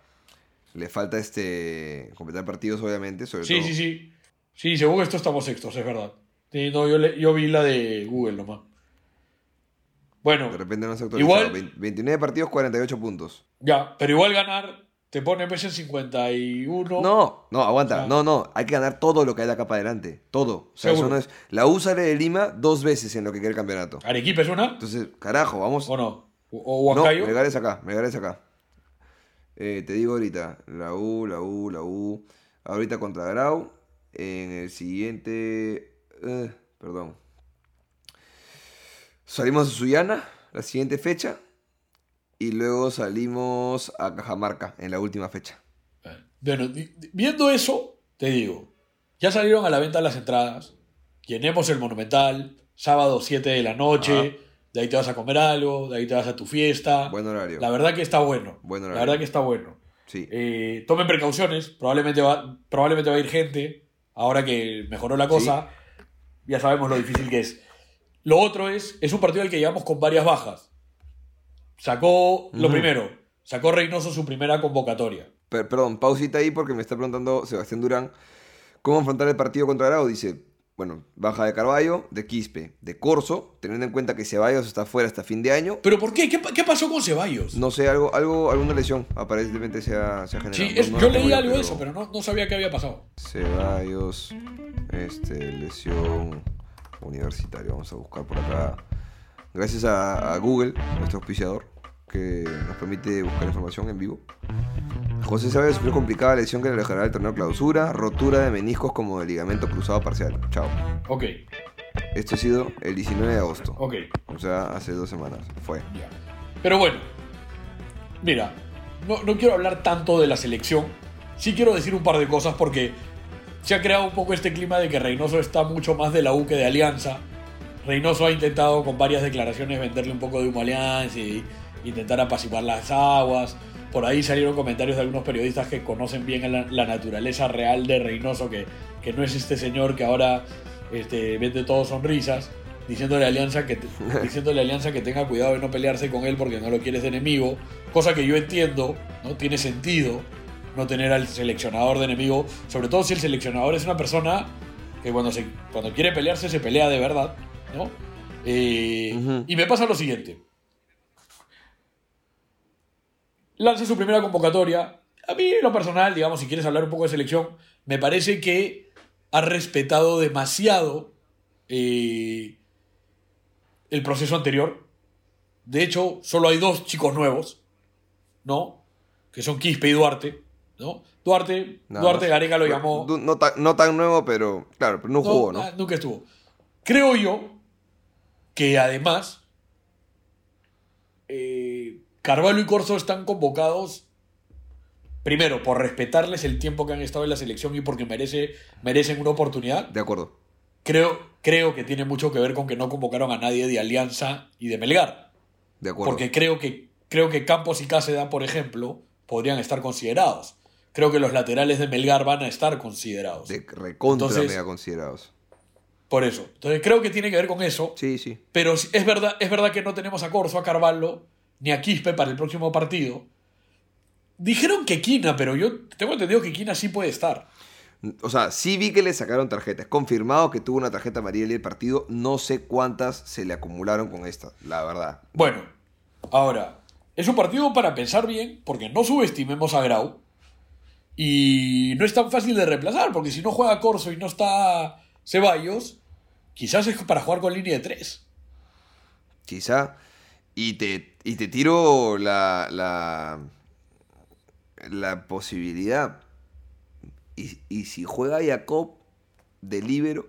Les falta este. completar partidos, obviamente. Sobre Sí, todo. sí, sí. Sí, según esto estamos sextos, es verdad. Sí, no, yo, le- yo vi la de Google nomás. Bueno, De repente no se. Igual- 20 29 partidos, 48 puntos. ya, pero igual ganar te pone pues en 51. No, no, aguanta. O sea- no, no. Hay que ganar todo lo que hay de acá para adelante. Todo. O sea, eso no es. La U sale de Lima dos veces en lo que queda el campeonato. ¿Arequipa es una? Entonces, carajo, vamos. ¿O no? ¿O, o No, Huancayo? Melgar es acá, Melgar es acá. Eh, te digo ahorita, la U, la U, la U. Ahorita contra Grau. En el siguiente. eh, perdón. Salimos a Suyana, la siguiente fecha. Y luego salimos a Cajamarca en la última fecha. Bueno, viendo eso, te digo, ya salieron a la venta las entradas, llenemos el Monumental, sábado 7 de la noche, Ajá. De ahí te vas a comer algo, de ahí te vas a tu fiesta. Buen horario. La verdad que está bueno. Buen La horario. verdad que está bueno. Sí. Eh, tomen precauciones, probablemente va, probablemente va a ir gente, ahora que mejoró la cosa, ya sabemos lo difícil que es. Lo otro es, es un partido al que llegamos con varias bajas. Sacó, lo primero, sacó Reynoso su primera convocatoria. Per- perdón, pausita ahí porque me está preguntando Sebastián Durán cómo afrontar el partido contra Grau. Dice, bueno, baja de Carballo, de Quispe, de Corso, teniendo en cuenta que Ceballos está fuera hasta fin de año. ¿Pero por qué? ¿Qué, pa- qué pasó con Ceballos? No sé, algo, algo, alguna lesión aparentemente se ha, se ha generado. Sí, No- es- no yo leí algo de eso, pero no, no sabía qué había pasado. Ceballos, este, lesión universitaria. Vamos a buscar por acá. Gracias a, a Google, nuestro auspiciador, que nos permite buscar información en vivo. José Ceballos sufrió complicada lesión que le alejará del torneo clausura, rotura de meniscos como de ligamento cruzado parcial. Chao. Ok, Esto ha sido el 19 de agosto. ok. O sea, hace dos semanas. Fue. ya. Pero bueno, mira, no, no quiero hablar tanto de la selección. Sí quiero decir un par de cosas porque se ha creado un poco este clima de que Reynoso está mucho más de la U que de Alianza. Reynoso ha intentado con varias declaraciones venderle un poco de humo a Alianza y intentar apaciguar las aguas. Por ahí salieron comentarios de algunos periodistas que conocen bien la, la naturaleza real de Reynoso, que, que no es este señor que ahora este, vende todo sonrisas, diciéndole a Alianza que, diciéndole a Alianza que tenga cuidado de no pelearse con él porque no lo quieres de enemigo, cosa que yo entiendo, ¿no? Tiene sentido no tener al seleccionador de enemigo, sobre todo si el seleccionador es una persona que cuando, se, cuando quiere pelearse se pelea de verdad, ¿no? Eh. Y me pasa lo siguiente. Lanza su primera convocatoria. A mí, en lo personal, digamos, si quieres hablar un poco de selección, me parece que ha respetado demasiado eh, el proceso anterior. De hecho, solo hay dos chicos nuevos, ¿no? Que son Quispe y Duarte, ¿no? Duarte, Duarte. Gareca lo llamó. No, tan- no tan nuevo, pero claro, pero no jugó, ¿no? ah, nunca estuvo. Creo yo que además eh, Carvalho y Corso están convocados primero por respetarles el tiempo que han estado en la selección y porque merece, merecen una oportunidad. De acuerdo. Creo, creo que tiene mucho que ver con que no convocaron a nadie de Alianza y de Melgar. De acuerdo. Porque creo que, creo que Campos y Cáceda, por ejemplo, podrían estar considerados. Creo que los laterales de Melgar van a estar considerados. De recontra Entonces- mega considerados. Por eso. Entonces creo que tiene que ver con eso. Sí, sí. Pero es verdad, es verdad que no tenemos a Corso, a Carvalho, ni a Quispe para el próximo partido. Dijeron que Quina, pero yo tengo entendido que Quina sí puede estar. O sea, sí vi que le sacaron tarjeta. Es confirmado que tuvo una tarjeta amarilla en el partido. No sé cuántas se le acumularon con esta, la verdad. Bueno, ahora, es un partido para pensar bien, porque no subestimemos a Grau. Y no es tan fácil de reemplazar, porque si no juega Corso y no está Ceballos, quizás es para jugar con línea de tres. Quizá. Y te, y te tiro la, la, la posibilidad. Y, y si juega Jacob de líbero,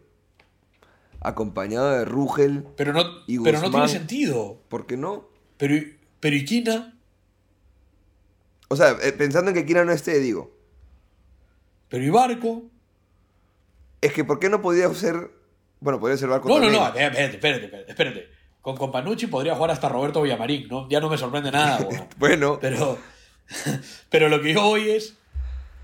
acompañado de Rugel, Pero no, Y pero no tiene sentido. ¿por qué no? Pero, pero ¿y Quina? O sea, eh, pensando en que Kira no esté, digo, ¿Pero y Barco? es que ¿por qué no podía ser... Bueno, podría ser Barco No, no, también. no, espérate, espérate, espérate, espérate. Con Companucci podría jugar hasta Roberto Villamarín, ¿no? Ya no me sorprende nada, weón. Bueno, Pero, pero lo que yo hoy es.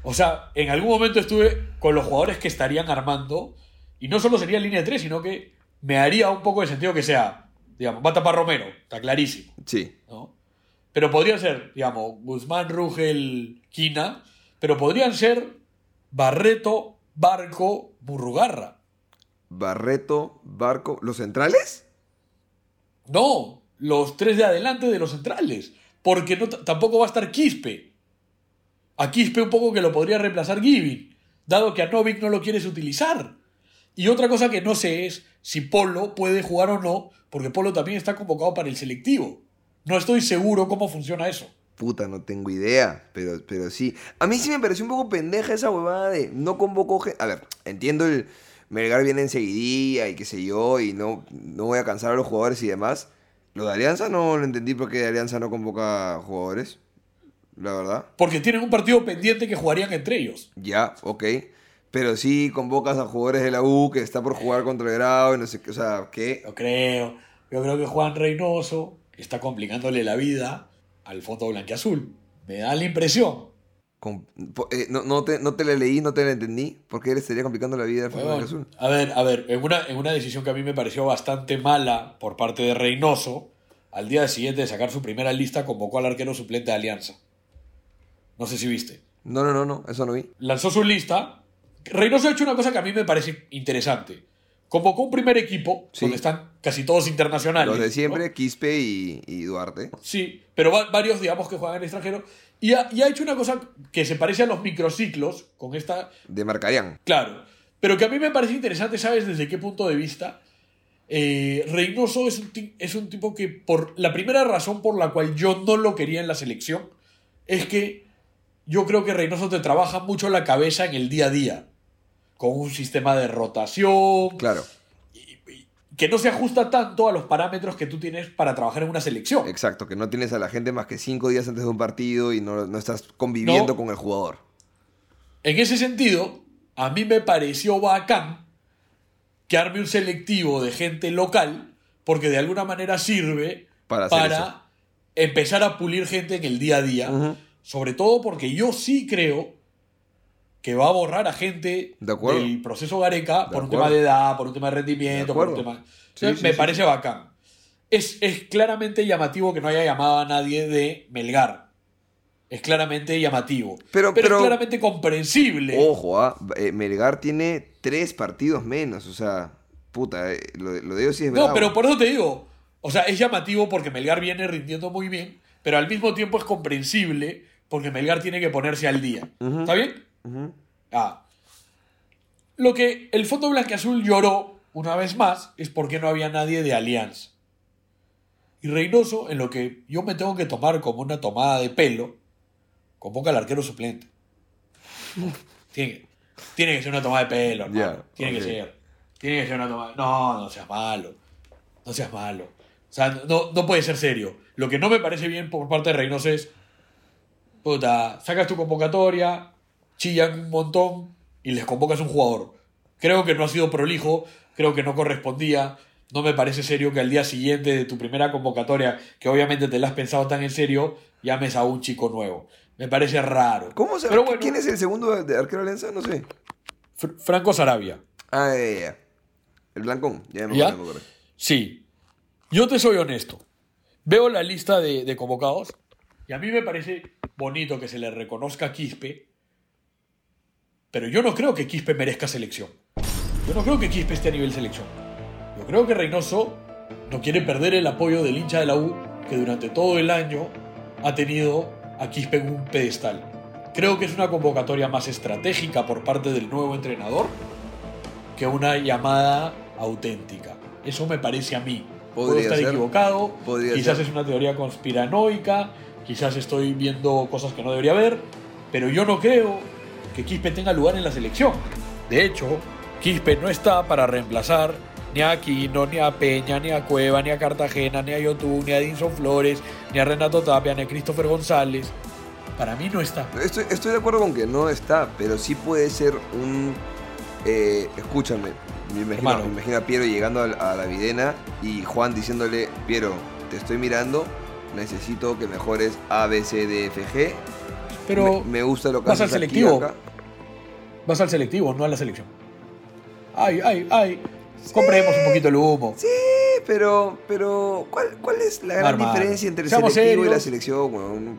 O sea, en algún momento estuve con los jugadores que estarían armando. Y no solo sería línea de tres, sino que me haría un poco de sentido que sea. Digamos, va a tapar Romero, está clarísimo. sí. ¿no? Pero podría ser, digamos, Guzmán, Rugel, Quina. Pero podrían ser Barreto, Barco, Burrugarra. Barreto, Barco, ¿los centrales? No, los tres de adelante de los centrales. Porque no, tampoco va a estar Quispe. a Quispe un poco que lo podría reemplazar Giving, dado que a Novik no lo quieres utilizar. Y otra cosa que no sé es si Polo puede jugar o no, porque Polo también está convocado para el selectivo. No estoy seguro cómo funciona eso. Puta, no tengo idea, pero, pero sí. A mí sí me pareció un poco pendeja esa huevada de no convocó gen- A ver, entiendo el Melgar viene enseguidía y qué sé yo, y no, no voy a cansar a los jugadores y demás. Lo de Alianza no lo entendí porque Alianza no convoca jugadores, la verdad. Porque tienen un partido pendiente que jugarían entre ellos. Ya, ok. Pero sí convocas a jugadores de la U que está por jugar contra el grado y no sé qué, o sea, ¿qué? Yo creo. Yo creo que Juan Reynoso está complicándole la vida al fondo blanqueazul. Me da la impresión. Con- eh, no, no te, no te la leí, no te la entendí. ¿Por qué le estaría complicando la vida Fútbol Huevón, Azul? A ver, a ver, en una, en una decisión que a mí me pareció bastante mala por parte de Reynoso, al día siguiente de sacar su primera lista, convocó al arquero suplente de Alianza. No sé si viste. No, no, no, no, eso no vi. Lanzó su lista. Reynoso ha hecho una cosa que a mí me parece interesante. Convocó un primer equipo, Sí. donde están casi todos internacionales. Los de ¿no? siempre, Quispe y, y Duarte. Sí, pero va- varios, digamos, que juegan en el extranjero. Y ha, y ha hecho una cosa que se parece a los microciclos, con esta De Marcarían. Claro, pero que a mí me parece interesante, ¿sabes desde qué punto de vista? Eh, Reynoso es un, es un tipo que, por la primera razón por la cual yo no lo quería en la selección, es que yo creo que Reynoso te trabaja mucho la cabeza en el día a día, con un sistema de rotación, Claro, que no se ajusta tanto a los parámetros que tú tienes para trabajar en una selección. exacto. Que no tienes a la gente más que cinco días antes de un partido y no, no estás conviviendo No. con el jugador. En ese sentido, a mí me pareció bacán que arme un selectivo de gente local, porque de alguna manera sirve Para para, empezar a pulir gente en el día a día. Sobre todo porque yo sí creo que va a borrar a gente De del proceso Gareca De por un tema de edad, por un tema de rendimiento, De por un tema. Sí, Entonces, sí, me sí. parece bacán. Es, es claramente llamativo que no haya llamado a nadie de Melgar. Es claramente llamativo. Pero- pero pero- es claramente comprensible. Ojo, ah, eh, Melgar tiene tres partidos menos. O sea, puta, eh, lo, lo de ellos sí es No, bravo. pero por eso te digo. O sea, es llamativo porque Melgar viene rindiendo muy bien, pero al mismo tiempo es comprensible porque Melgar tiene que ponerse al día. ¿Está bien? Ah. Lo que el Fondo Blanqueazul lloró una vez más es porque no había nadie de Alianza. Y Reynoso, en lo que yo me tengo que tomar como una tomada de pelo, convoca al arquero suplente. Tiene, tiene que ser una tomada de pelo, hermano. Ya, tiene que ser. Tiene que ser una tomada. No, no seas malo. No seas malo. O sea, no, no puede ser serio. Lo que no me parece bien por parte de Reynoso es. Puta, sacas tu convocatoria, chillan un montón y les convocas un jugador. Creo que no ha sido prolijo, creo que no correspondía. No me parece serio que al día siguiente de tu primera convocatoria, que obviamente te la has pensado tan en serio, llames a un chico nuevo. Me parece raro. ¿Cómo se Pero bueno, ¿Quién es el segundo de arquero Alianza? No sé. Fr- Franco Sarabia. Ah, ya, ya. El blancón. Ya me ¿Ya? acuerdo, me acuerdo. Sí. Yo te soy honesto. Veo la lista de, de convocados y a mí me parece bonito que se le reconozca a Quispe, pero yo no creo que Quispe merezca selección. Yo no creo que Quispe esté a nivel selección. Yo creo que Reynoso no quiere perder el apoyo del hincha de la U que durante todo el año ha tenido a Quispe en un pedestal. Creo que es una convocatoria más estratégica por parte del nuevo entrenador que una llamada auténtica. Eso me parece a mí. Puedo Podría estar ser. equivocado, Podría quizás ser. es una teoría conspiranoica, quizás estoy viendo cosas que no debería ver, pero yo no creo que Quispe tenga lugar en la selección. De hecho, Quispe no está para reemplazar ni a Aquino, ni a Peña, ni a Cueva, ni a Cartagena, ni a Yotun, ni a Edinson Flores, ni a Renato Tapia, ni a Christopher González. Para mí no está. Estoy, estoy de acuerdo con que no está, pero sí puede ser un. eh, escúchame, me imagino, me imagino a Piero llegando a, la- a la videna y Juan diciéndole: Piero, te estoy mirando, necesito que mejores A, B, C, D, F, G. Pero me, me gusta lo que vas al selectivo. acá". vas al selectivo, no a la selección. Ay, ay, ay. Compremos un poquito el humo. Sí, pero, pero ¿cuál, ¿cuál es la gran diferencia entre el seamos selectivo y la selección? weón?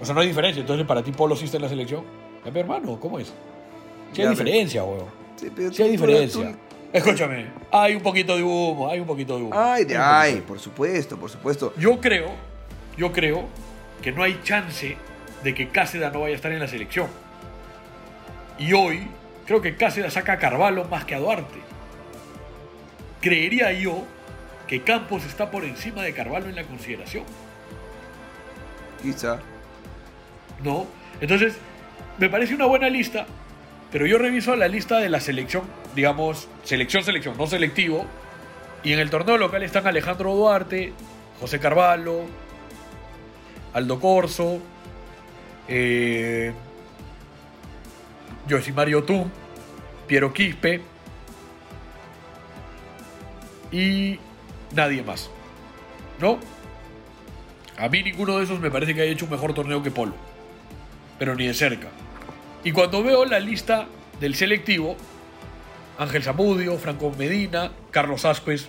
O sea, no hay diferencia. Entonces, para ti, Polo sí está en la selección. Ya, pero, hermano, ¿cómo es? Sí Ya, hay pero- diferencia, weón. Sí, pero Sí hay diferencia. tú- Escúchame, hay un poquito de humo, hay un poquito de humo. Ay, de ay, por supuesto, por supuesto. Yo creo, yo creo que no hay chance de que Cáceres no vaya a estar en la selección. Y hoy creo que Cáceres saca a Carvalho más que a Duarte. Creería yo que Campos está por encima de Carvalho en la consideración. Quizá. ¿no? Entonces, me parece una buena lista, pero yo reviso la lista de la selección, digamos, selección, selección, no selectivo, y en el torneo local están Alejandro Duarte, José Carvalho, Aldo Corso, eh, Yosimario Tum, Piero Quispe y nadie más, ¿no? A mí ninguno de esos me parece que haya hecho un mejor torneo que Polo pero ni de cerca. Y cuando veo la lista del selectivo, Ángel Zamudio, Franco Medina, Carlos Ascuez,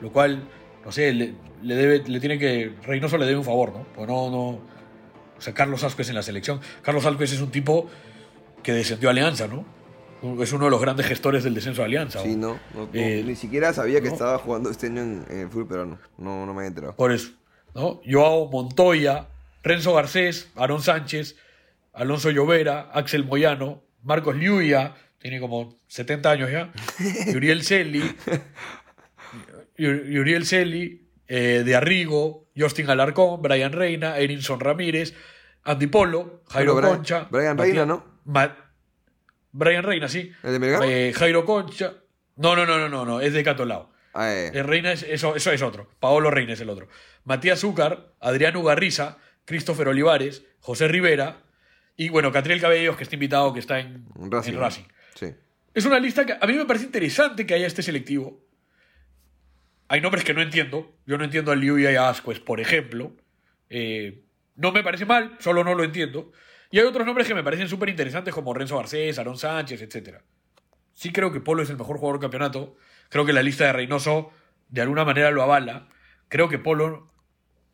lo cual, no sé, le, debe, le tiene que. Reynoso le debe un favor, ¿no? Pues no, no. O sea, Carlos Ascuez en la selección. Carlos Ascuez es un tipo que descendió a Alianza, ¿no? Es uno de los grandes gestores del descenso de Alianza. Sí, ¿no? no. no, no. Eh, Ni siquiera sabía que estaba jugando este año en, en el fútbol peruano. No, no me había enterado. Por eso, ¿no? Joao Montoya, Renzo Garcés, Aarón Sánchez, Alonso Llovera, Axel Moyano, Marcos Liuya, tiene como 70 años ya, y Uriel Celi, y Uriel Celi, eh, de Arrigo, Justin Alarcón, Brian Reina, Erinson Ramírez, Andy Polo, Jairo Brian- Concha. Brian Reina, ¿no? Ma- Brian Reina, sí. ¿El de? Eh, Jairo Concha. No, no, no, no, no, no, es de Catolao. Ah, eh. El Reina es, eso, eso es otro. Paolo Reina es el otro. Matías Zúcar, Adriano Ugarriza, Christopher Olivares, José Rivera y, bueno, Catriel Cabellos, que está invitado, que está en Racing. en Racing. Sí. Es una lista que a mí me parece interesante que haya este selectivo. Hay nombres que no entiendo. Yo no entiendo a Liu y a Asquez, por ejemplo. Eh, no me parece mal, solo no lo entiendo. Y hay otros nombres que me parecen súper interesantes como Renzo Garcés, Aaron Sánchez, etc. Sí creo que Polo es el mejor jugador del campeonato. Creo que la lista de Reynoso de alguna manera lo avala. Creo que Polo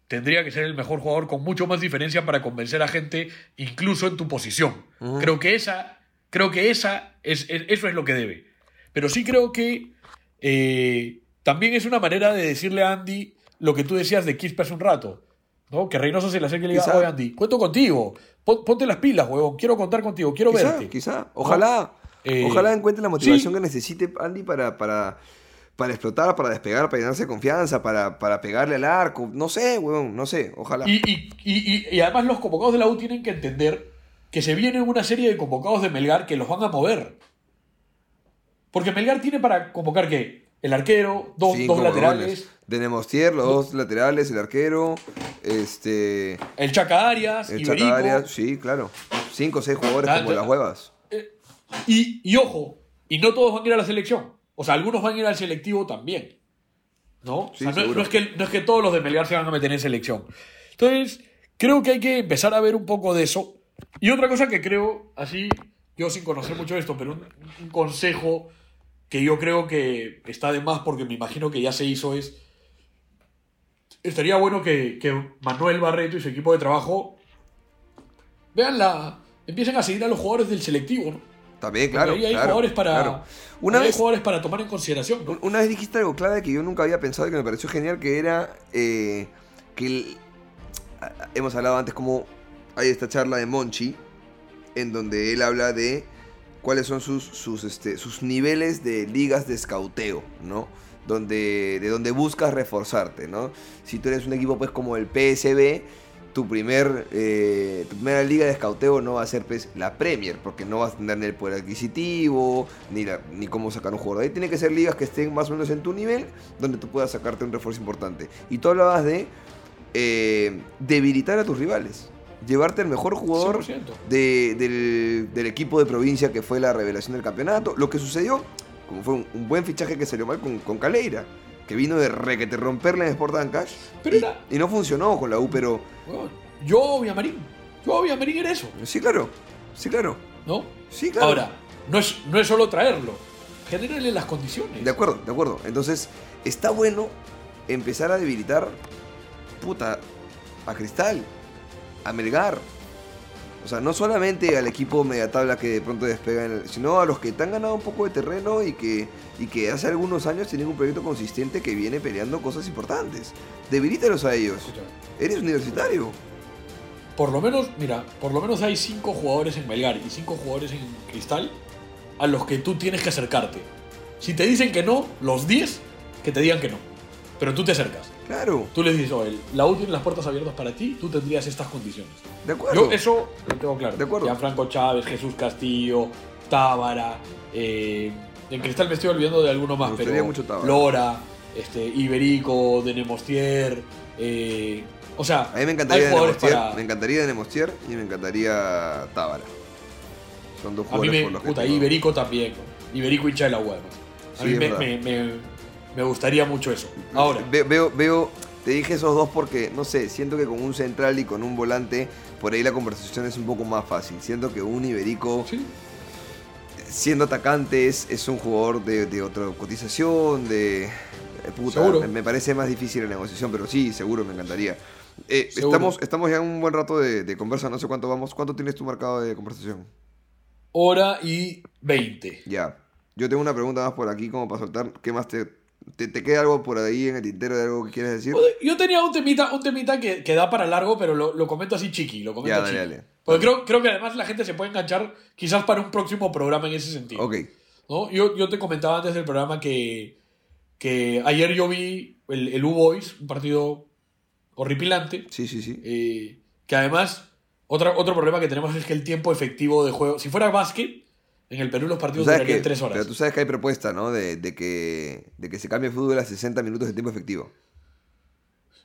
tendría que ser el mejor jugador con mucho más diferencia para convencer a gente, incluso en tu posición. Creo que esa, creo que esa es, es- eso es lo que debe. Pero sí creo que eh, también es una manera de decirle a Andy lo que tú decías de Quispe hace un rato. ¿no? Que Reynoso se le acerque y le diga, oye Andy, cuento contigo, pon- ponte las pilas, huevón, quiero contar contigo, quiero Quizá, verte. quizá. Ojalá. Eh, ojalá encuentre la motivación sí. que necesite Andy para, para, para explotar, para despegar, para llenarse de confianza, para, para pegarle al arco. No sé, weón, no sé. Ojalá. Y, y- y- y- además los convocados de la U tienen que entender que se viene una serie de convocados de Melgar que los van a mover. Porque Melgar tiene para convocar que el arquero, dos, Cinco dos laterales, huevones. De Nemostier, los dos laterales, el arquero, este. el Chaca Arias, El Iberico. Chaca Arias, sí, claro. Cinco o seis jugadores Ah, como las huevas. Y, y ojo, y no todos van a ir a la selección. O sea, algunos van a ir al selectivo también. ¿No? O Sí, sea, no, no es que, no es que todos los de Melgar se van a meter en selección. Entonces, creo que hay que empezar a ver un poco de eso. Y otra cosa que creo, así, yo sin conocer mucho esto, pero un, un consejo que yo creo que está de más porque me imagino que ya se hizo es. Estaría bueno que, que Manuel Barreto y su equipo de trabajo vean la. empiecen a seguir a los jugadores del selectivo, ¿no? También, claro. ahí hay claro, jugadores para. claro. Una hay vez, jugadores para tomar en consideración, una vez dijiste algo clave que yo nunca había pensado y que me pareció genial, que era eh, que el- hemos hablado antes como hay esta charla de Monchi, en donde él habla de cuáles son sus, sus, este, sus niveles de ligas de escauteo, ¿no? Donde, de donde buscas reforzarte, ¿no? Si tú eres un equipo pues como el PSB, tu, primer, eh, tu primera liga de escauteo no va a ser pues, la Premier, porque no vas a tener ni el poder adquisitivo, ni, la- ni cómo sacar un jugador. Ahí tiene que ser ligas que estén más o menos en tu nivel, donde tú puedas sacarte un refuerzo importante. Y tú hablabas de eh, debilitar a tus rivales, llevarte el mejor jugador 100%. de- del, del equipo de provincia que fue la revelación del campeonato. Lo que sucedió, como fue un, un buen fichaje que salió mal con, con Caleira, que vino de requete romperle en Sport and Cash. Pero y, era- y no funcionó con la U, pero Weón, Yo, Villamarín. Yo, Villamarín era eso, sí, claro. Sí, claro. ¿no? Sí, claro. Ahora, no es, no es solo traerlo, genérale las condiciones. De acuerdo, de acuerdo. Entonces, está bueno empezar a debilitar, puta, a Cristal, a Melgar. O sea, no solamente al equipo media tabla que de pronto despega, en el- sino a los que te han ganado un poco de terreno y que, y que hace algunos años tienen un proyecto consistente que viene peleando cosas importantes. Debilítalos a ellos. Eres universitario. por lo menos, mira, por lo menos hay cinco jugadores en Melgar y cinco jugadores en Cristal a los que tú tienes que acercarte. Si te dicen que no, los 10 que te digan que no. Pero tú te acercas. Claro, Tú les dices, oye, la U tiene las puertas abiertas para ti, tú tendrías estas condiciones. de acuerdo. Yo eso lo tengo claro. De acuerdo. Franco Chávez, Jesús Castillo, Tábara. eh, en Cristal me estoy olvidando de alguno más, pero mucho Tábara. Lora, este, Iberico, Denemostier. eh, o sea, A mí me encantaría hay jugadores Denemostier, para. me encantaría Denemostier y me encantaría Tábara. Son dos A mí jugadores me. por los que Puta, tengo- Iberico también. Iberico hincha de la U, además. A Sí, mí me- me- gustaría mucho eso. Ahora, Ve- Veo, veo, te dije esos dos porque, no sé, siento que con un central y con un volante, por ahí la conversación es un poco más fácil. Siento que un Iberico, sí, siendo atacante, es, es un jugador de, de otra cotización, de... eh, Puta, Seguro. Me, parece más difícil la negociación, pero sí, seguro, me encantaría. Eh, estamos, estamos ya en un buen rato de, de conversa, no sé cuánto vamos. ¿Cuánto tienes tu marcado de conversación? hora y 20. Ya. Yo tengo una pregunta más por aquí como para soltar. ¿Qué más te, te, te queda algo por ahí en el tintero de algo que quieres decir? Yo tenía un temita, un temita que, que da para largo, pero lo, lo comento así chiqui, lo comento Ya, dale, chiqui. dale. Porque creo, creo que además la gente se puede enganchar quizás para un próximo programa en ese sentido. Ok. ¿no? Yo, yo te comentaba antes del programa que, que ayer yo vi el, el U-Boys, un partido horripilante, Sí, sí, sí. eh, que además otra, otro problema que tenemos es que el tiempo efectivo de juego, si fuera básquet, en el Perú los partidos durarían que, tres horas. pero tú sabes que hay propuesta, ¿no? De, de que, de que se cambie el fútbol a 60 minutos de tiempo efectivo.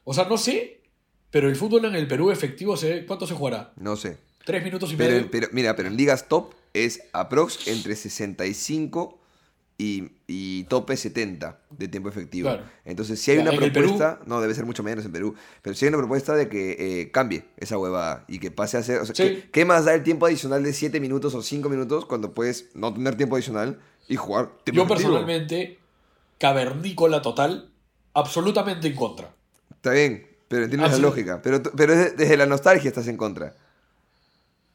O sea, no sé, pero el fútbol en el Perú efectivo, se, ¿cuánto se jugará? No sé. ¿Tres minutos y Pero, medio? pero mira, pero en ligas top es aprox entre 65 y, y tope 70 de tiempo efectivo. Claro. Entonces, si hay Ya, una propuesta, no, debe ser mucho menos en Perú, pero si hay una propuesta de que eh, cambie esa huevada y que pase a ser, o sea, Sí. ¿qué, qué más da el tiempo adicional de 7 minutos o 5 minutos cuando puedes no tener tiempo adicional y jugar tiempo Yo efectivo? personalmente, cavernícola total, absolutamente en contra. Está bien, pero entiendes la lógica. Pero, pero desde, desde la nostalgia estás en contra.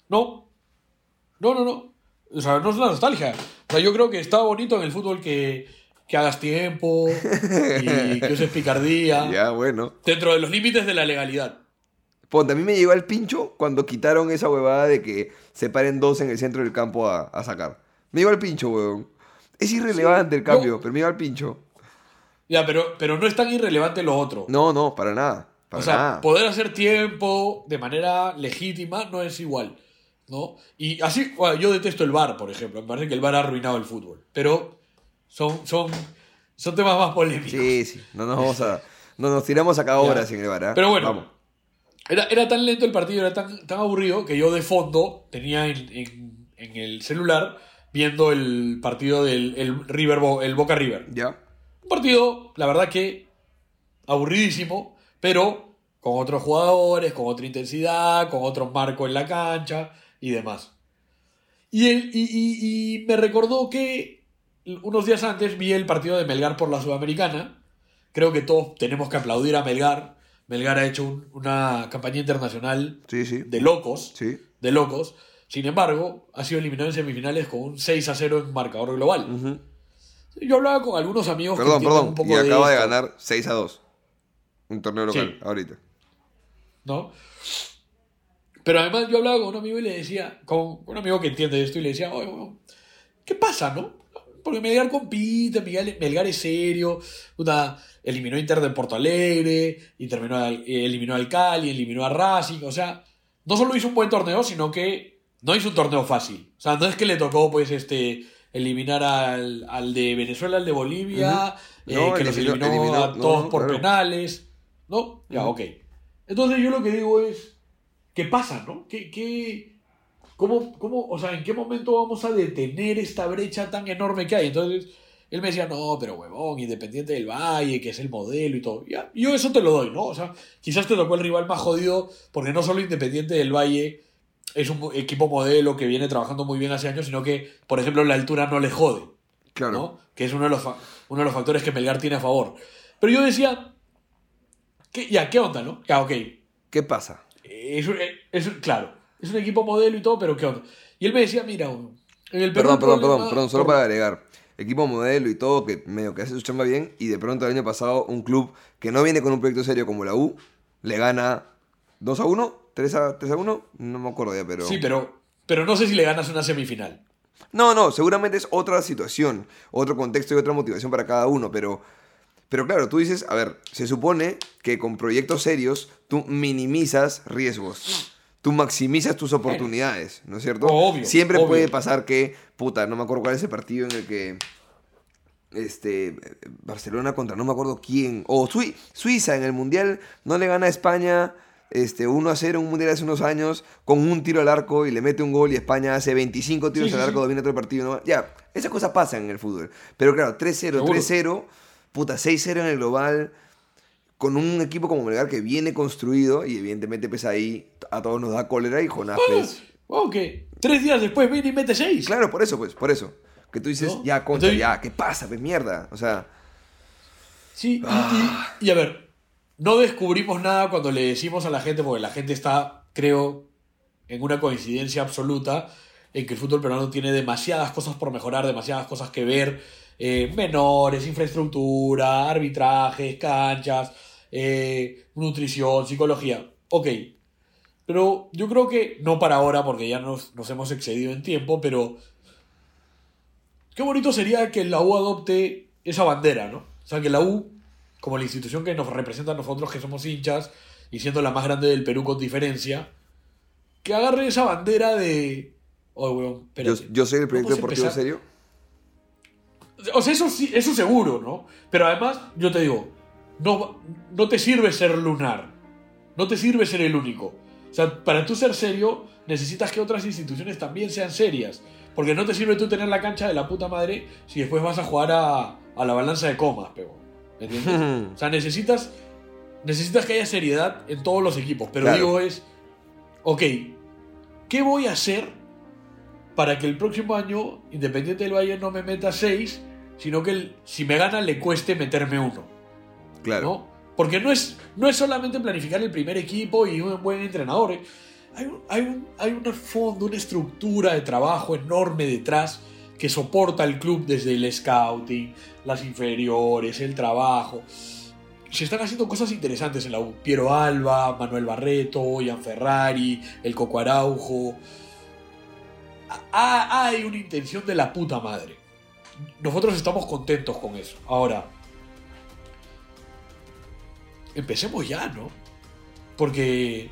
No, no, no, no. O sea, no es una nostalgia. O sea, yo creo que está bonito en el fútbol que, que hagas tiempo y que uses picardía. Ya, bueno. Dentro de los límites de la legalidad. Ponte, a mí me llegó al pincho cuando quitaron esa huevada de que se paren dos en el centro del campo a, a sacar. Me llegó al pincho, huevón. Es irrelevante el cambio, pero me llegó al pincho. Ya, pero, pero no es tan irrelevante lo otro. No, no, para nada. Para o sea, nada. poder hacer tiempo de manera legítima no es igual. ¿No? Y así, bueno, yo detesto el VAR, por ejemplo. Me parece que el VAR ha arruinado el fútbol. Pero son, son, son temas más polémicos. Sí, sí. No nos vamos a. No nos tiramos acá horas sin el VAR, ¿ah? Pero bueno, Vamos. Era, era tan lento el partido, era tan, tan aburrido que yo de fondo tenía en, en- en el celular viendo el partido del el River Bo- el Boca River. Ya. Un partido, la verdad que aburridísimo, pero con otros jugadores, con otra intensidad, con otro marco en la cancha y demás. Y, el- y- y- y me recordó que unos días antes vi el partido de Melgar por la Sudamericana. Creo que todos tenemos que aplaudir a Melgar. Melgar ha hecho un- una campaña internacional Sí, sí. de locos. Sí. De locos. Sin embargo, ha sido eliminado en semifinales con un 6 a 0 en marcador global. Yo hablaba con algunos amigos que Perdón, entienden perdón. un poco Y acaba de esto, ganar 6 a 2. Un torneo local, ahorita. ¿no? Pero además yo hablaba con un amigo y le decía, con un amigo que entiende esto, y le decía, oye, ¿qué pasa, no? Porque Melgar compite, Melgar, es serio, puta, eliminó a Inter de Porto Alegre, y terminó al- eh, eliminó al Cali, eliminó a Racing, o sea, no solo hizo un buen torneo, sino que no hizo un torneo fácil. O sea, no es que le tocó, pues, este eliminar al, al de Venezuela, al de Bolivia, eh, No, que los eliminó- eliminó, eliminó- a no, todos no, por claro. penales, ¿no? Ya, ok. Entonces yo lo que digo es, ¿qué pasa, no? ¿Qué, qué, cómo, cómo, o sea, ¿en qué momento vamos a detener esta brecha tan enorme que hay? Entonces él me decía, no, pero huevón, Independiente del Valle, que es el modelo y todo. Ya, yo eso te lo doy, ¿no? O sea, quizás te tocó el rival más jodido, porque no solo Independiente del Valle es un equipo modelo que viene trabajando muy bien hace años, sino que, por ejemplo, la altura no le jode. Claro. ¿no? Que es uno de, los uno de los factores que Melgar tiene a favor. Pero yo decía, ¿qué, ya, ¿qué onda, no? Ya, ok. ¿Qué pasa? Es, es claro, es un equipo modelo y todo, pero ¿qué onda? Y él me decía, mira, en el Perú Perdón, perdón, problema- perdón, perdón, solo para agregar. Equipo modelo y todo, que medio que hace su chamba bien, y de pronto el año pasado un club que no viene con un proyecto serio como la U, le gana ¿2 a 1? ¿3 a, 3 a 1? No me acuerdo ya, pero... Sí, pero, pero no sé si le ganas una semifinal. No, no, seguramente es otra situación, otro contexto y otra motivación para cada uno, pero, pero claro, tú dices, a ver, se supone que con proyectos serios tú minimizas riesgos, tú maximizas tus oportunidades, ¿no es cierto? Obvio, Siempre obvio. puede pasar que, puta, no me acuerdo cuál es el partido en el que, este, Barcelona contra no me acuerdo quién, o Sui- Suiza en el Mundial no le gana a España este, 1 a 0 en un mundial hace unos años con un tiro al arco y le mete un gol y España hace 25 tiros Sí, al arco, sí. domina el partido. ¿no? Ya, esas cosas pasan en el fútbol. Pero claro, 3-0, Seguro. 3-0, puta, 6-0 en el global, con un equipo como Melgar que viene construido y evidentemente pues ahí a todos nos da cólera y Jonás pues... Ok. Tres días después viene y mete seis. Claro, por eso, pues, por eso. Que tú dices, ¿No? ya, contra, ya, ¿qué pasa? Pues mierda. O sea, Sí, y- y, y a ver, no descubrimos nada cuando le decimos a la gente, porque la gente está, creo, en una coincidencia absoluta en que el fútbol peruano tiene demasiadas cosas por mejorar, demasiadas cosas que ver, eh, menores, infraestructura, arbitrajes, canchas, eh, nutrición, psicología. Ok, pero yo creo que, no para ahora, porque ya nos, nos hemos excedido en tiempo, pero qué bonito sería que la U adopte esa bandera, ¿no? O sea, que la U, como la institución que nos representa a nosotros que somos hinchas, y siendo la más grande del Perú con diferencia, que agarre esa bandera de... Oh, weón, yo, yo soy el ¿No proyecto deportivo empezar? serio. O sea, eso eso seguro, ¿no? Pero además, yo te digo, no, no te sirve ser lunar. No te sirve ser el único. O sea, para tú ser serio, necesitas que otras instituciones también sean serias. Porque no te sirve tú tener la cancha de la puta madre si después vas a jugar a, a la balanza de comas, pero. ¿Me entiendes? o sea, necesitas, necesitas que haya seriedad en todos los equipos. Pero Claro. digo es, ok, ¿qué voy a hacer para que el próximo año Independiente del Valle no me meta 6, sino que el- si me gana le cueste meterme uno? Claro. ¿no? Porque no es, no es solamente planificar el primer equipo y un buen entrenador. ¿eh? Hay, un, hay, un, hay un fondo, una estructura de trabajo enorme detrás que soporta al club desde el scouting, las inferiores, el trabajo. Se están haciendo cosas interesantes en la U. Piero Alba, Manuel Barreto, Ian Ferrari, el Coco Araujo. Ah, hay una intención de la puta madre. Nosotros estamos contentos con eso. Ahora, empecemos ya, ¿no? Porque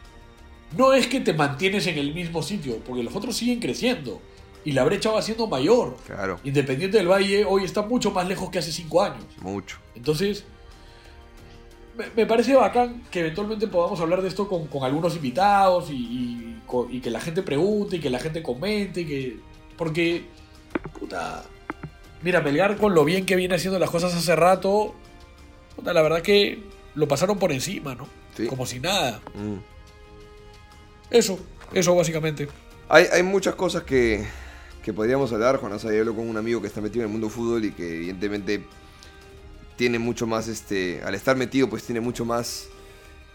no es que te mantienes en el mismo sitio, porque los otros siguen creciendo y la brecha va siendo mayor. Claro. Independiente del Valle hoy está mucho más lejos que hace cinco años. Mucho. Entonces, me, me parece bacán que eventualmente podamos hablar de esto con, con algunos invitados y, y co- y que la gente pregunte y que la gente comente. y que Porque, puta, mira, Melgar con lo bien que viene haciendo las cosas hace rato, la verdad que lo pasaron por encima, ¿no? Sí. Como si nada. Mm. Eso, eso básicamente. Hay, hay muchas cosas que, que podríamos hablar. Yo hablo con un amigo que está metido en el mundo fútbol y que evidentemente tiene mucho más, este, al estar metido, pues tiene mucho más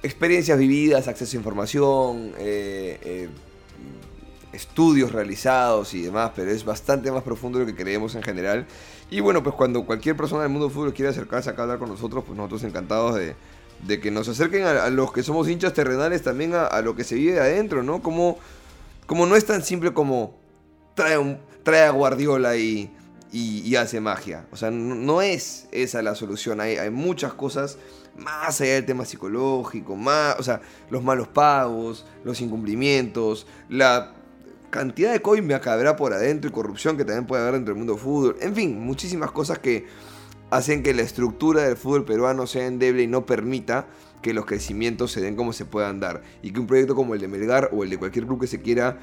experiencias vividas, acceso a información, eh, eh, estudios realizados y demás, pero es bastante más profundo de lo que creemos en general. Y bueno, pues cuando cualquier persona del mundo del fútbol quiera acercarse acá a hablar con nosotros, pues nosotros encantados de, de que nos acerquen a, los que somos hinchas terrenales también a, lo que se vive de adentro, ¿no? Como, como no es tan simple como trae, un, trae a Guardiola y, y, hace magia. O sea, no, es esa la solución. Hay, hay muchas cosas más allá del tema psicológico, más, o sea, los malos pagos, los incumplimientos, la cantidad de coimia que habrá por adentro y corrupción que también puede haber dentro del mundo del fútbol. En fin, muchísimas cosas que hacen que la estructura del fútbol peruano sea endeble y no permita que los crecimientos se den como se puedan dar. Y que un proyecto como el de Melgar o el de cualquier club que se quiera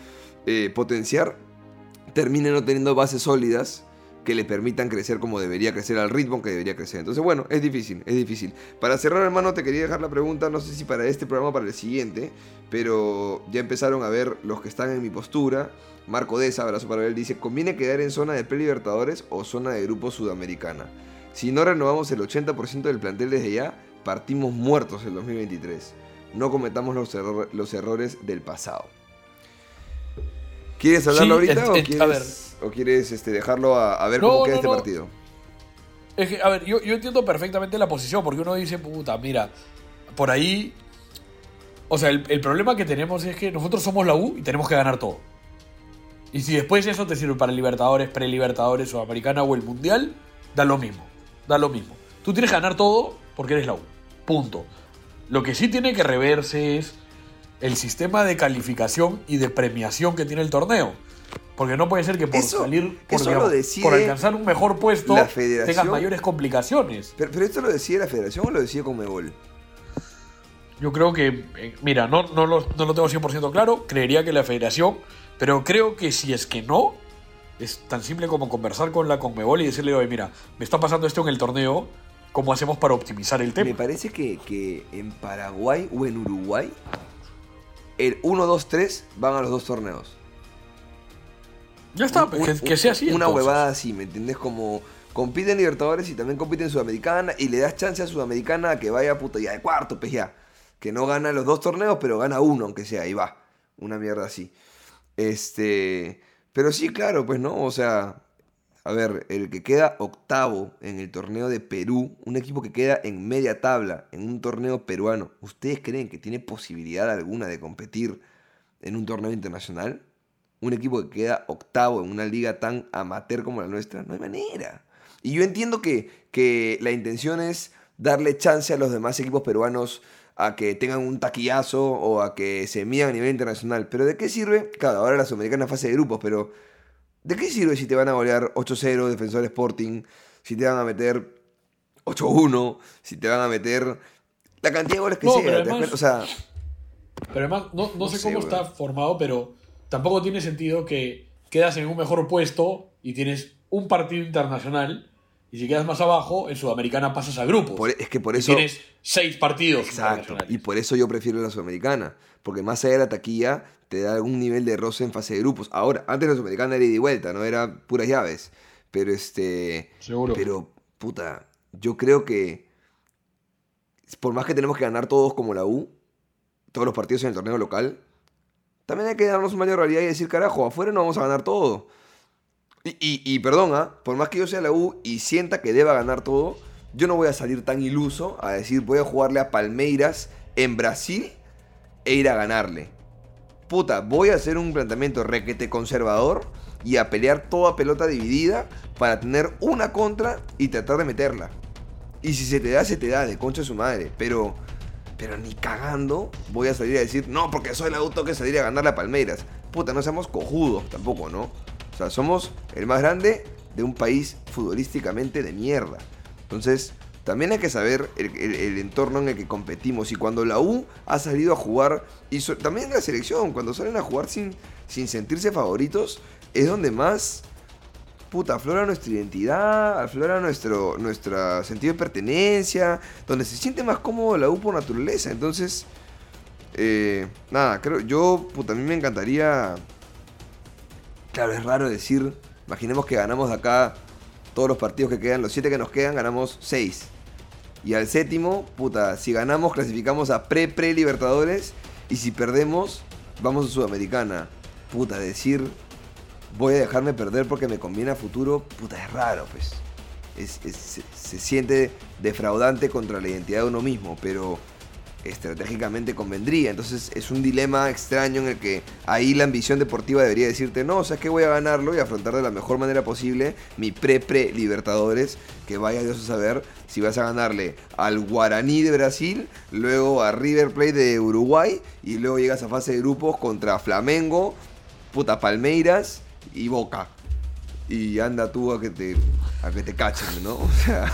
eh, potenciar termine no teniendo bases sólidas que le permitan crecer como debería crecer, al ritmo que debería crecer. Entonces, bueno, es difícil, es difícil. Para cerrar, hermano, te quería dejar la pregunta, no sé si para este programa o para el siguiente, pero ya empezaron a ver los que están en mi postura. Marco Deza, abrazo para él, dice, ¿conviene quedar en zona de pre-libertadores o zona de grupo sudamericana? Si no renovamos el 80% del plantel desde ya, partimos muertos el 2023. No cometamos los, error- los errores del pasado. ¿Quieres hablarlo Sí, ahorita o quieres, a ver. O quieres este, dejarlo a, a ver No, cómo queda no, este no. partido? Es que, a ver, yo, yo entiendo perfectamente la posición, porque uno dice, puta, mira, por ahí. O sea, el, el problema que tenemos es que nosotros somos la U y tenemos que ganar todo. Y si después eso te sirve para Libertadores, Pre-Libertadores, Sudamericana o el Mundial, da lo mismo. Da lo mismo. Tú tienes que ganar todo porque eres la U. Punto. Lo que sí tiene que reverse es el sistema de calificación y de premiación que tiene el torneo. Porque no puede ser que por Eso- salir, por, eso lo decide por alcanzar un mejor puesto, tengas mayores complicaciones. Pero, pero esto lo decía la federación o lo decía Conmebol. Yo creo que, eh, mira, no, no, lo, no lo tengo 100% claro, creería que la federación, pero creo que si es que no, es tan simple como conversar con la Conmebol y decirle, oye, mira, me está pasando esto en el torneo, ¿cómo hacemos para optimizar el Me tema? parece que, que en Paraguay o en Uruguay, el 1, 2, 3 van a los dos torneos. Ya está, Un- que, un- que sea así. Una entonces. huevada así, ¿me entiendes? Como compite en Libertadores y también compite en Sudamericana y le das chance a Sudamericana a que vaya puta ya de cuarto, pues ya. Que no gana los dos torneos, pero gana uno, aunque sea, y va. Una mierda así. Este. Pero sí, claro, pues no, o sea. A ver, el que queda octavo en el torneo de Perú, un equipo que queda en media tabla en un torneo peruano, ¿ustedes creen que tiene posibilidad alguna de competir en un torneo internacional? Un equipo que queda octavo en una liga tan amateur como la nuestra, no hay manera. Y yo entiendo que, que la intención es darle chance a los demás equipos peruanos a que tengan un taquillazo o a que se midan a nivel internacional. Pero ¿de qué sirve? Claro, ahora la Sudamericana es fase de grupos, pero ¿de qué sirve si te van a golear 8-0 Defensor Sporting? Si te van a meter 8-1, si te van a meter la cantidad de goles que No, sea. pero ¿te das además- cuenta? o sea, Pero además, no, no No sé sé, cómo está formado, pero tampoco tiene sentido que quedas en un mejor puesto y tienes un partido internacional y si quedas más abajo, en Sudamericana pasas a grupos. por- es que por Y eso... tienes seis partidos Exacto. internacionales. Y por eso yo prefiero la Sudamericana. Porque más allá de la taquilla, te da algún nivel de roce en fase de grupos. Ahora, antes la Sudamericana era ida y vuelta, no era puras llaves. Pero este. Seguro. Pero, puta, yo creo que. Por más que tenemos que ganar todos como la U, todos los partidos en el torneo local, también hay que darnos de realidad y decir, carajo, afuera no vamos a ganar todo. Y, y- y perdón, ¿ah? por más que yo sea la U y sienta que deba ganar todo, yo no voy a salir tan iluso a decir voy a jugarle a Palmeiras en Brasil e ir a ganarle. Puta, voy a hacer un planteamiento requete conservador y a pelear toda pelota dividida para tener una contra y tratar de meterla. Y si se te da, se te da, de concha de su madre. Pero, pero ni cagando voy a salir a decir, no, porque soy la U, tengo que salir a ganarle a Palmeiras. Puta, no seamos cojudos tampoco, ¿no? O sea, somos el más grande de un país futbolísticamente de mierda. Entonces, también hay que saber el entorno en el que competimos. Y cuando la U ha salido a jugar, y so- también la selección, cuando salen a jugar sin, sin sentirse favoritos, es donde más puta, aflora nuestra identidad, aflora nuestro, nuestro sentido de pertenencia, donde se siente más cómodo la U por naturaleza. Entonces, eh, nada, creo, yo, puta, a mí me encantaría. Claro, es raro decir, imaginemos que ganamos de acá todos los partidos que quedan, los siete que nos quedan, ganamos seis. Y al séptimo, puta, si ganamos, clasificamos a pre-pre-Libertadores. Y si perdemos, vamos a Sudamericana. Puta, decir, voy a dejarme perder porque me conviene a futuro, puta, es raro, pues. Es- es- se, se siente defraudante contra la identidad de uno mismo, pero estratégicamente convendría. Entonces es un dilema extraño en el que ahí la ambición deportiva debería decirte, no, o sea, que voy a ganarlo y afrontar de la mejor manera posible mi pre-pre-Libertadores, que vaya Dios a saber si vas a ganarle al Guaraní de Brasil, luego a River Plate de Uruguay y luego llegas a fase de grupos contra Flamengo, puta Palmeiras y Boca. Y anda tú a que te a que te cachen, ¿no? O sea,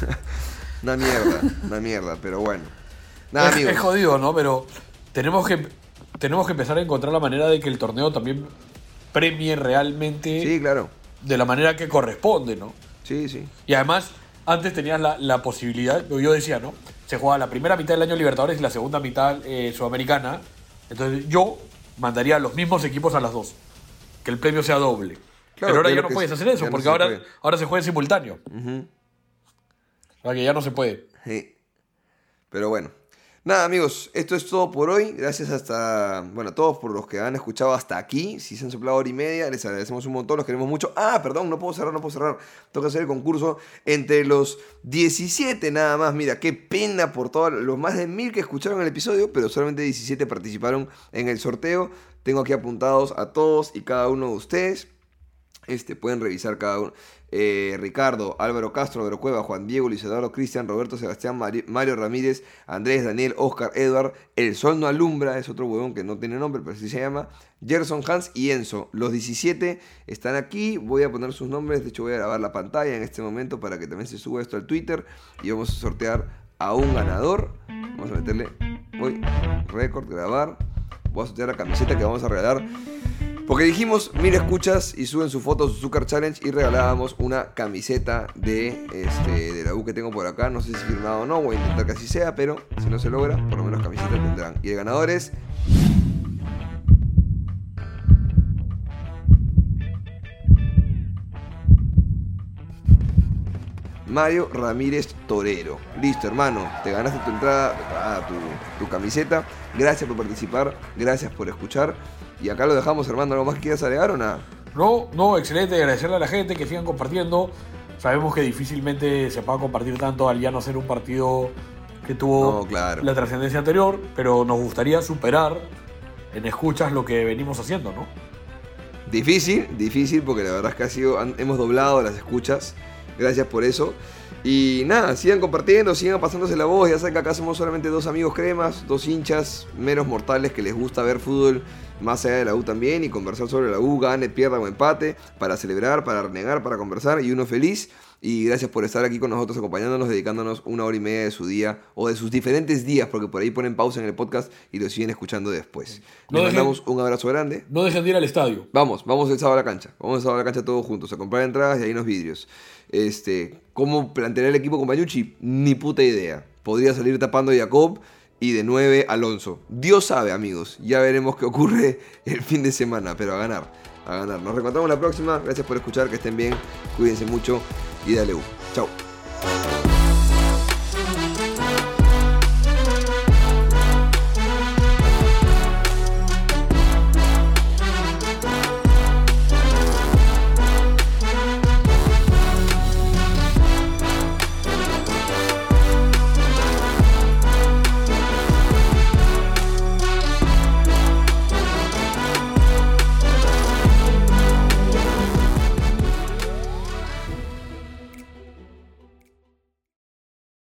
una mierda, una mierda, pero bueno. Nada, es, amigos. es jodido, ¿no? Pero tenemos que, tenemos que empezar a encontrar la manera de que el torneo también premie realmente Sí, claro. de la manera que corresponde, ¿no? Sí, sí. Y además, antes tenías la, la posibilidad, yo decía, ¿no? Se jugaba la primera mitad del año Libertadores y la segunda mitad eh, Sudamericana. Entonces yo mandaría a los mismos equipos a las dos. Que el premio sea doble. Claro, Pero ahora ya no puedes hacer eso, porque ahora, puede. ahora se juega en simultáneo. O sea que ya no se puede. Sí. Pero bueno. Nada amigos, esto es todo por hoy. Gracias hasta, bueno, a todos por los que han escuchado hasta aquí. Si se han soplado hora y media, les agradecemos un montón, los queremos mucho. Ah, perdón, no puedo cerrar, no puedo cerrar. Que hacer el concurso entre los 17 nada más. Mira, qué pena por todos los más de mil que escucharon el episodio, pero solamente 17 participaron en el sorteo. Tengo aquí apuntados a todos y cada uno de ustedes. Este, pueden revisar cada uno. Eh, Ricardo, Álvaro Castro, Álvaro Cueva, Juan Diego, Luis Eduardo, Cristian, Roberto, Sebastián, Mario Ramírez, Andrés, Daniel, Oscar, Edward, El Sol no alumbra, es otro huevón que no tiene nombre, pero así se llama, Gerson, Hans y Enzo. Los 17 están aquí, voy a poner sus nombres, de hecho voy a grabar la pantalla en este momento para que también se suba esto al Twitter y vamos a sortear a un ganador. Vamos a meterle, voy, récord, grabar, voy a sortear la camiseta que vamos a regalar. Porque dijimos mil escuchas y suben su foto, su Zucker Challenge y regalábamos una camiseta de, este, de la U que tengo por acá. No sé si firmado o no, voy a intentar que así sea, pero si no se logra, por lo menos camiseta tendrán. Y el ganador es Mario Ramírez Torero. Listo, hermano, te ganaste tu entrada, ah, tu, camiseta. Gracias por participar, gracias por escuchar. Y acá lo dejamos, hermano. ¿Algo más que quieras agregar o nada? No, no, excelente. Agradecerle a la gente que sigan compartiendo. Sabemos que difícilmente se pueda compartir tanto al ya no ser un partido que tuvo la trascendencia anterior, pero nos gustaría superar en escuchas lo que venimos haciendo, ¿no? Difícil, difícil, porque la verdad es que ha sido, hemos doblado las escuchas. Gracias por eso. Y nada, sigan compartiendo, sigan pasándose la voz. Ya saben que acá somos solamente dos amigos cremas, dos hinchas meros mortales que les gusta ver fútbol más allá de la U también y conversar sobre la U, gane, pierda o empate, para celebrar, para renegar, para conversar y uno feliz. Y gracias por estar aquí con nosotros, acompañándonos, dedicándonos una hora y media de su día o de sus diferentes días, porque por ahí ponen pausa en el podcast y lo siguen escuchando después. Les mandamos un abrazo grande. No dejen de ir al estadio. Vamos, vamos el sábado a la cancha. Vamos el sábado a la cancha todos juntos a comprar entradas y ahí unos vidrios. Este, ¿Cómo plantear el equipo con Bayuchi? Ni puta idea. Podría salir tapando a Jacob y de 9 Alonso. Dios sabe, amigos. Ya veremos qué ocurre el fin de semana, pero a ganar, a ganar. Nos reencontramos la próxima. Gracias por escuchar, que estén bien, cuídense mucho y dale U. Chao.